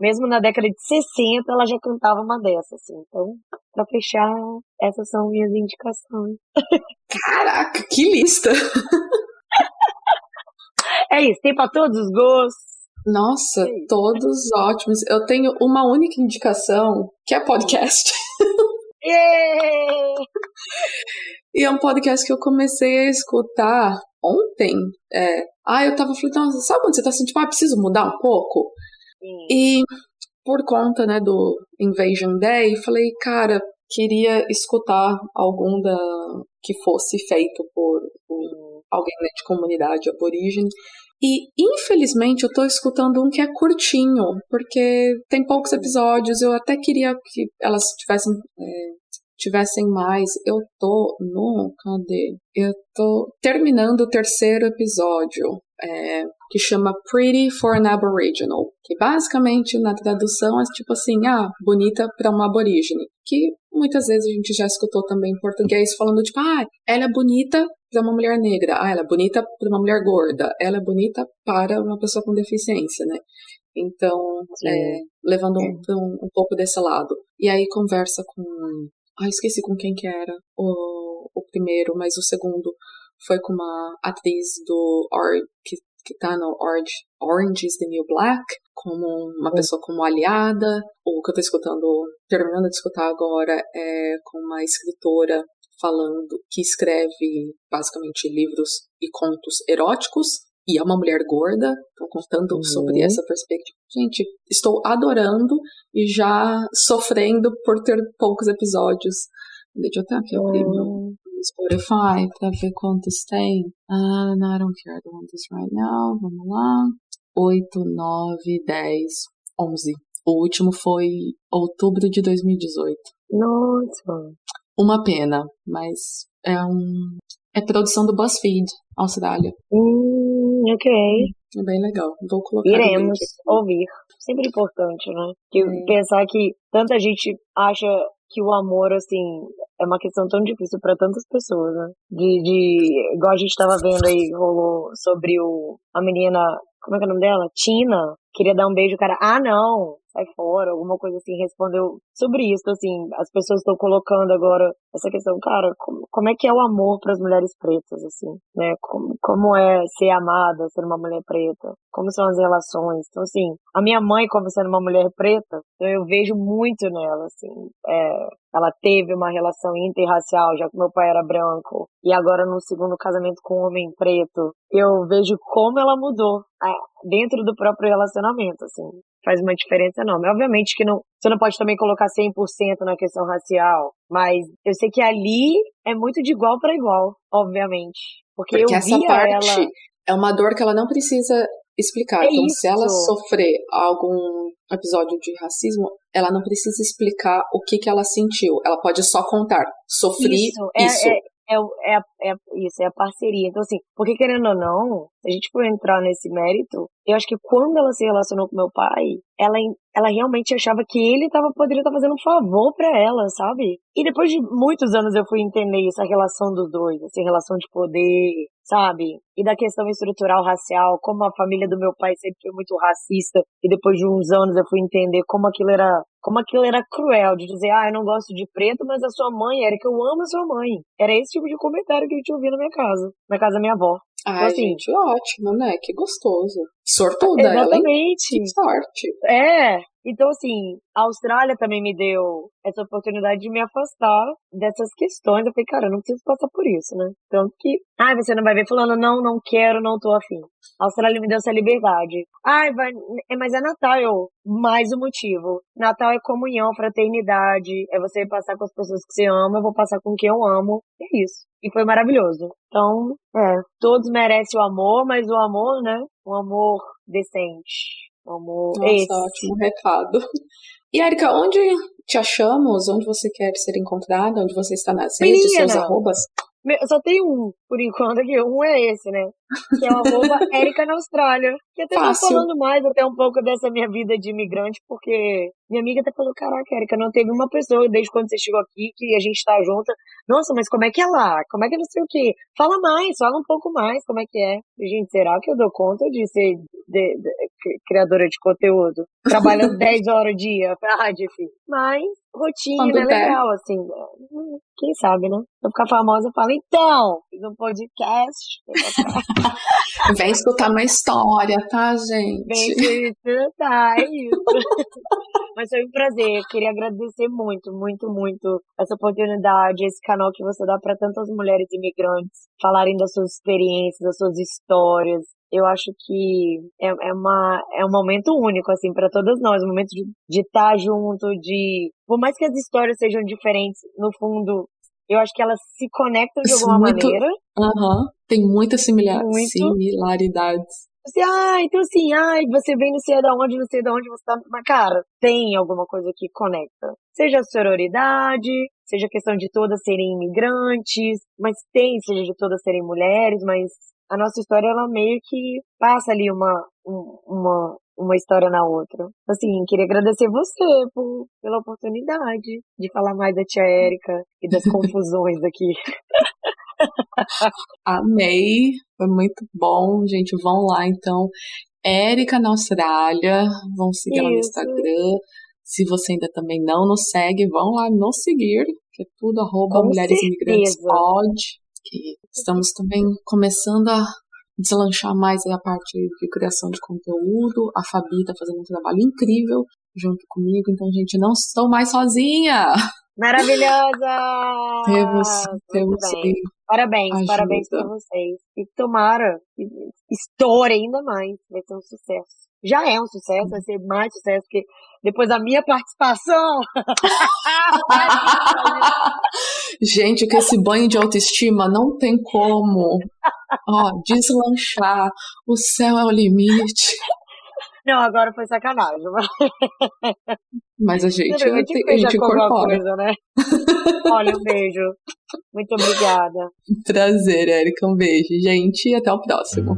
mesmo na década de 60, ela já cantava uma dessas, assim. Então, pra fechar, essas são minhas indicações. Caraca, que lista! é isso, tem pra todos os gostos. Nossa, todos ótimos. Eu tenho uma única indicação, que é podcast. E é um podcast que eu comecei a escutar ontem. É, ah, eu tava falando, sabe quando você tá assim, tipo, ah, preciso mudar um pouco? Sim. E por conta, né, do Invasion Day, falei, cara, queria escutar algum da que fosse feito por, por alguém né, de comunidade aborígene. E infelizmente eu tô escutando um que é curtinho, porque tem poucos episódios. Eu até queria que elas tivessem é, tivessem mais. Eu tô no. Cadê? Eu tô terminando o terceiro episódio. É, que chama Pretty for an Aboriginal, que basicamente na tradução é tipo assim, ah, bonita para uma aborígene, que muitas vezes a gente já escutou também em português falando tipo, ah, ela é bonita para uma mulher negra, ah, ela é bonita para uma mulher gorda, ela é bonita para uma pessoa com deficiência, né? Então, é, levando um, um, um pouco desse lado. E aí conversa com ah, esqueci com quem que era o, o primeiro, mas o segundo foi com uma atriz do Or que, que tá no Orange, Orange is the New Black, como uma pessoa como aliada. O que eu tô escutando, terminando de escutar agora, é com uma escritora falando que escreve basicamente livros e contos eróticos. e é uma mulher gorda, então contando uhum. sobre essa perspectiva. Gente, estou adorando e já sofrendo por ter poucos episódios. Deixa eu até aqui abrir meu Spotify pra ver quantos tem. Uh, no, I don't care, I don't want this right now. Vamos lá. 8, 9, 10, 11. O último foi outubro de 2018. Nossa! Uma pena, mas é um. É produção do BuzzFeed, Austrália. Hum, ok. É bem legal. Vou colocar. Iremos ouvir. Sempre importante, né? Que é. Pensar que tanta gente acha que o amor, assim, é uma questão tão difícil para tantas pessoas, né? De, de. Igual a gente tava vendo aí, rolou sobre o. A menina. Como é que é o nome dela? Tina. Queria dar um beijo, cara. Ah, não! Sai fora, alguma coisa assim, respondeu sobre isso, assim, as pessoas estão colocando agora essa questão, cara, como, como é que é o amor para as mulheres pretas, assim, né, como, como é ser amada, ser uma mulher preta, como são as relações, então assim, a minha mãe como sendo uma mulher preta, então eu vejo muito nela, assim, é, ela teve uma relação interracial, já que meu pai era branco, e agora no segundo casamento com um homem preto, eu vejo como ela mudou é, dentro do próprio relacionamento, assim faz uma diferença enorme. Obviamente que não, você não pode também colocar 100% na questão racial, mas eu sei que ali é muito de igual para igual, obviamente. Porque, Porque eu essa parte ela... é uma dor que ela não precisa explicar. É então, isso. se ela sofrer algum episódio de racismo, ela não precisa explicar o que, que ela sentiu. Ela pode só contar. Sofri isso. É, isso. É, é, é, é, isso, é a parceria. Então, assim, porque querendo ou não, se a gente for entrar nesse mérito, eu acho que quando ela se relacionou com meu pai, ela, ela realmente achava que ele tava, poderia estar tá fazendo um favor para ela, sabe? E depois de muitos anos eu fui entender essa relação dos dois, essa relação de poder, sabe? E da questão estrutural racial, como a família do meu pai sempre foi muito racista, e depois de uns anos eu fui entender como aquilo era, como aquilo era cruel, de dizer, ah, eu não gosto de preto, mas a sua mãe era que eu amo a sua mãe. Era esse tipo de comentário que a gente ouvia na minha casa, na casa da minha avó. Ai, então, assim, gente, ótimo, né? Que gostoso. Sortuda Exatamente. ela, sorte. É, então, assim, a Austrália também me deu essa oportunidade de me afastar dessas questões. Eu falei, cara, eu não preciso passar por isso, né? Tanto que, ai, você não vai ver falando, não, não quero, não tô afim. A Austrália me deu essa liberdade. Ai, vai, é, mas é Natal, eu, mais um motivo. Natal é comunhão, fraternidade, é você passar com as pessoas que você ama, eu vou passar com quem eu amo. É isso. E foi maravilhoso. Então, é, todos merecem o amor, mas o amor, né? Um amor decente. Um amor Nossa, esse. ótimo recado. E, Erika, onde te achamos? Onde você quer ser encontrada? Onde você está nas redes, seus arrobas? Só tem um, por enquanto, aqui. Um é esse, né? Que é o arroba Erika na Austrália. Que até tô falando mais até um pouco dessa minha vida de imigrante, porque minha amiga até falou, caraca, Erika, não teve uma pessoa desde quando você chegou aqui que a gente tá junta. Nossa, mas como é que é lá? Como é que é não sei o quê? Fala mais, fala um pouco mais como é que é. Gente, será que eu dou conta de ser de, de, criadora de conteúdo? Trabalhando 10 horas dia? Ah, difícil. Mas, rotina é legal, assim. Quem sabe, né? eu ficar famosa, fala, então, fiz um podcast. Vem escutar uma história, tá, gente? Vem escutar, é isso. Mas foi um prazer. Eu queria agradecer muito, muito, muito essa oportunidade, esse canal que você dá para tantas mulheres imigrantes falarem das suas experiências, das suas histórias. Eu acho que é, é, uma, é um momento único, assim, para todas nós. Um momento de, estar tá junto, de. Por mais que as histórias sejam diferentes, no fundo, eu acho que elas se conectam de alguma muito, maneira. Aham. Tem muitas similar, similaridades. Você, ah, então assim, ai, você vem não sei de onde, não sei de onde você tá. Mas, cara, tem alguma coisa que conecta. Seja a sororidade, seja a questão de todas serem imigrantes, mas tem, seja de todas serem mulheres, mas a nossa história, ela meio que passa ali uma, uma, uma história na outra. Assim, queria agradecer você por, pela oportunidade de falar mais da tia Érica e das confusões aqui. Amei, foi muito bom, gente. Vão lá então. Érica na Austrália, vão seguir Isso. ela no Instagram. Se você ainda também não nos segue, vão lá nos seguir, que é tudo arroba Com Mulheres certeza. Imigrantes Pode. Que estamos também começando a deslanchar mais a parte de criação de conteúdo. A Fabi está fazendo um trabalho incrível junto comigo, então, gente, não estou mais sozinha! Maravilhosa! temos, temos Parabéns, Ajuda. parabéns pra vocês. E tomara que estoure ainda mais. Vai ser um sucesso. Já é um sucesso, vai ser mais sucesso, porque depois da minha participação. Gente, que esse banho de autoestima não tem como. Ó, deslanchar. O céu é o limite. Não, agora foi sacanagem. Mas a gente, a gente, a gente incorpora. Coisa, né? Olha, um beijo. Muito obrigada. Prazer, Érica. Um beijo, gente. E até o próximo.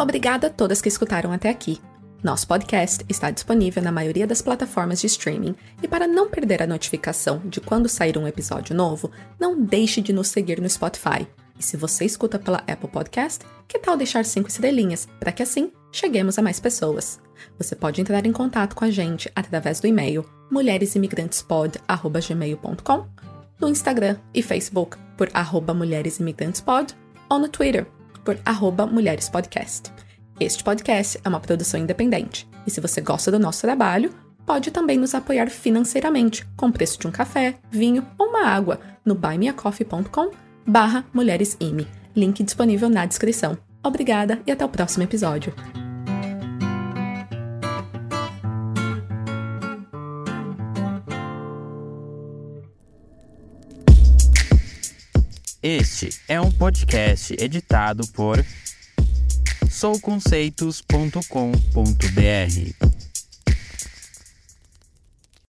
Obrigada a todas que escutaram até aqui. Nosso podcast está disponível na maioria das plataformas de streaming e para não perder a notificação de quando sair um episódio novo, não deixe de nos seguir no Spotify. E se você escuta pela Apple Podcast, que tal deixar cinco estrelinhas para que assim cheguemos a mais pessoas? Você pode entrar em contato com a gente através do e-mail mulheresimigrantespod@gmail.com, no Instagram e Facebook por arroba mulheresimigrantespod ou no Twitter por arroba mulherespodcast. Este podcast é uma produção independente e se você gosta do nosso trabalho, pode também nos apoiar financeiramente com o preço de um café, vinho ou uma água no buymeacoffee.com barra mulheresime. Link disponível na descrição. Obrigada e até o próximo episódio. Este é um podcast editado por souconceitos.com.br.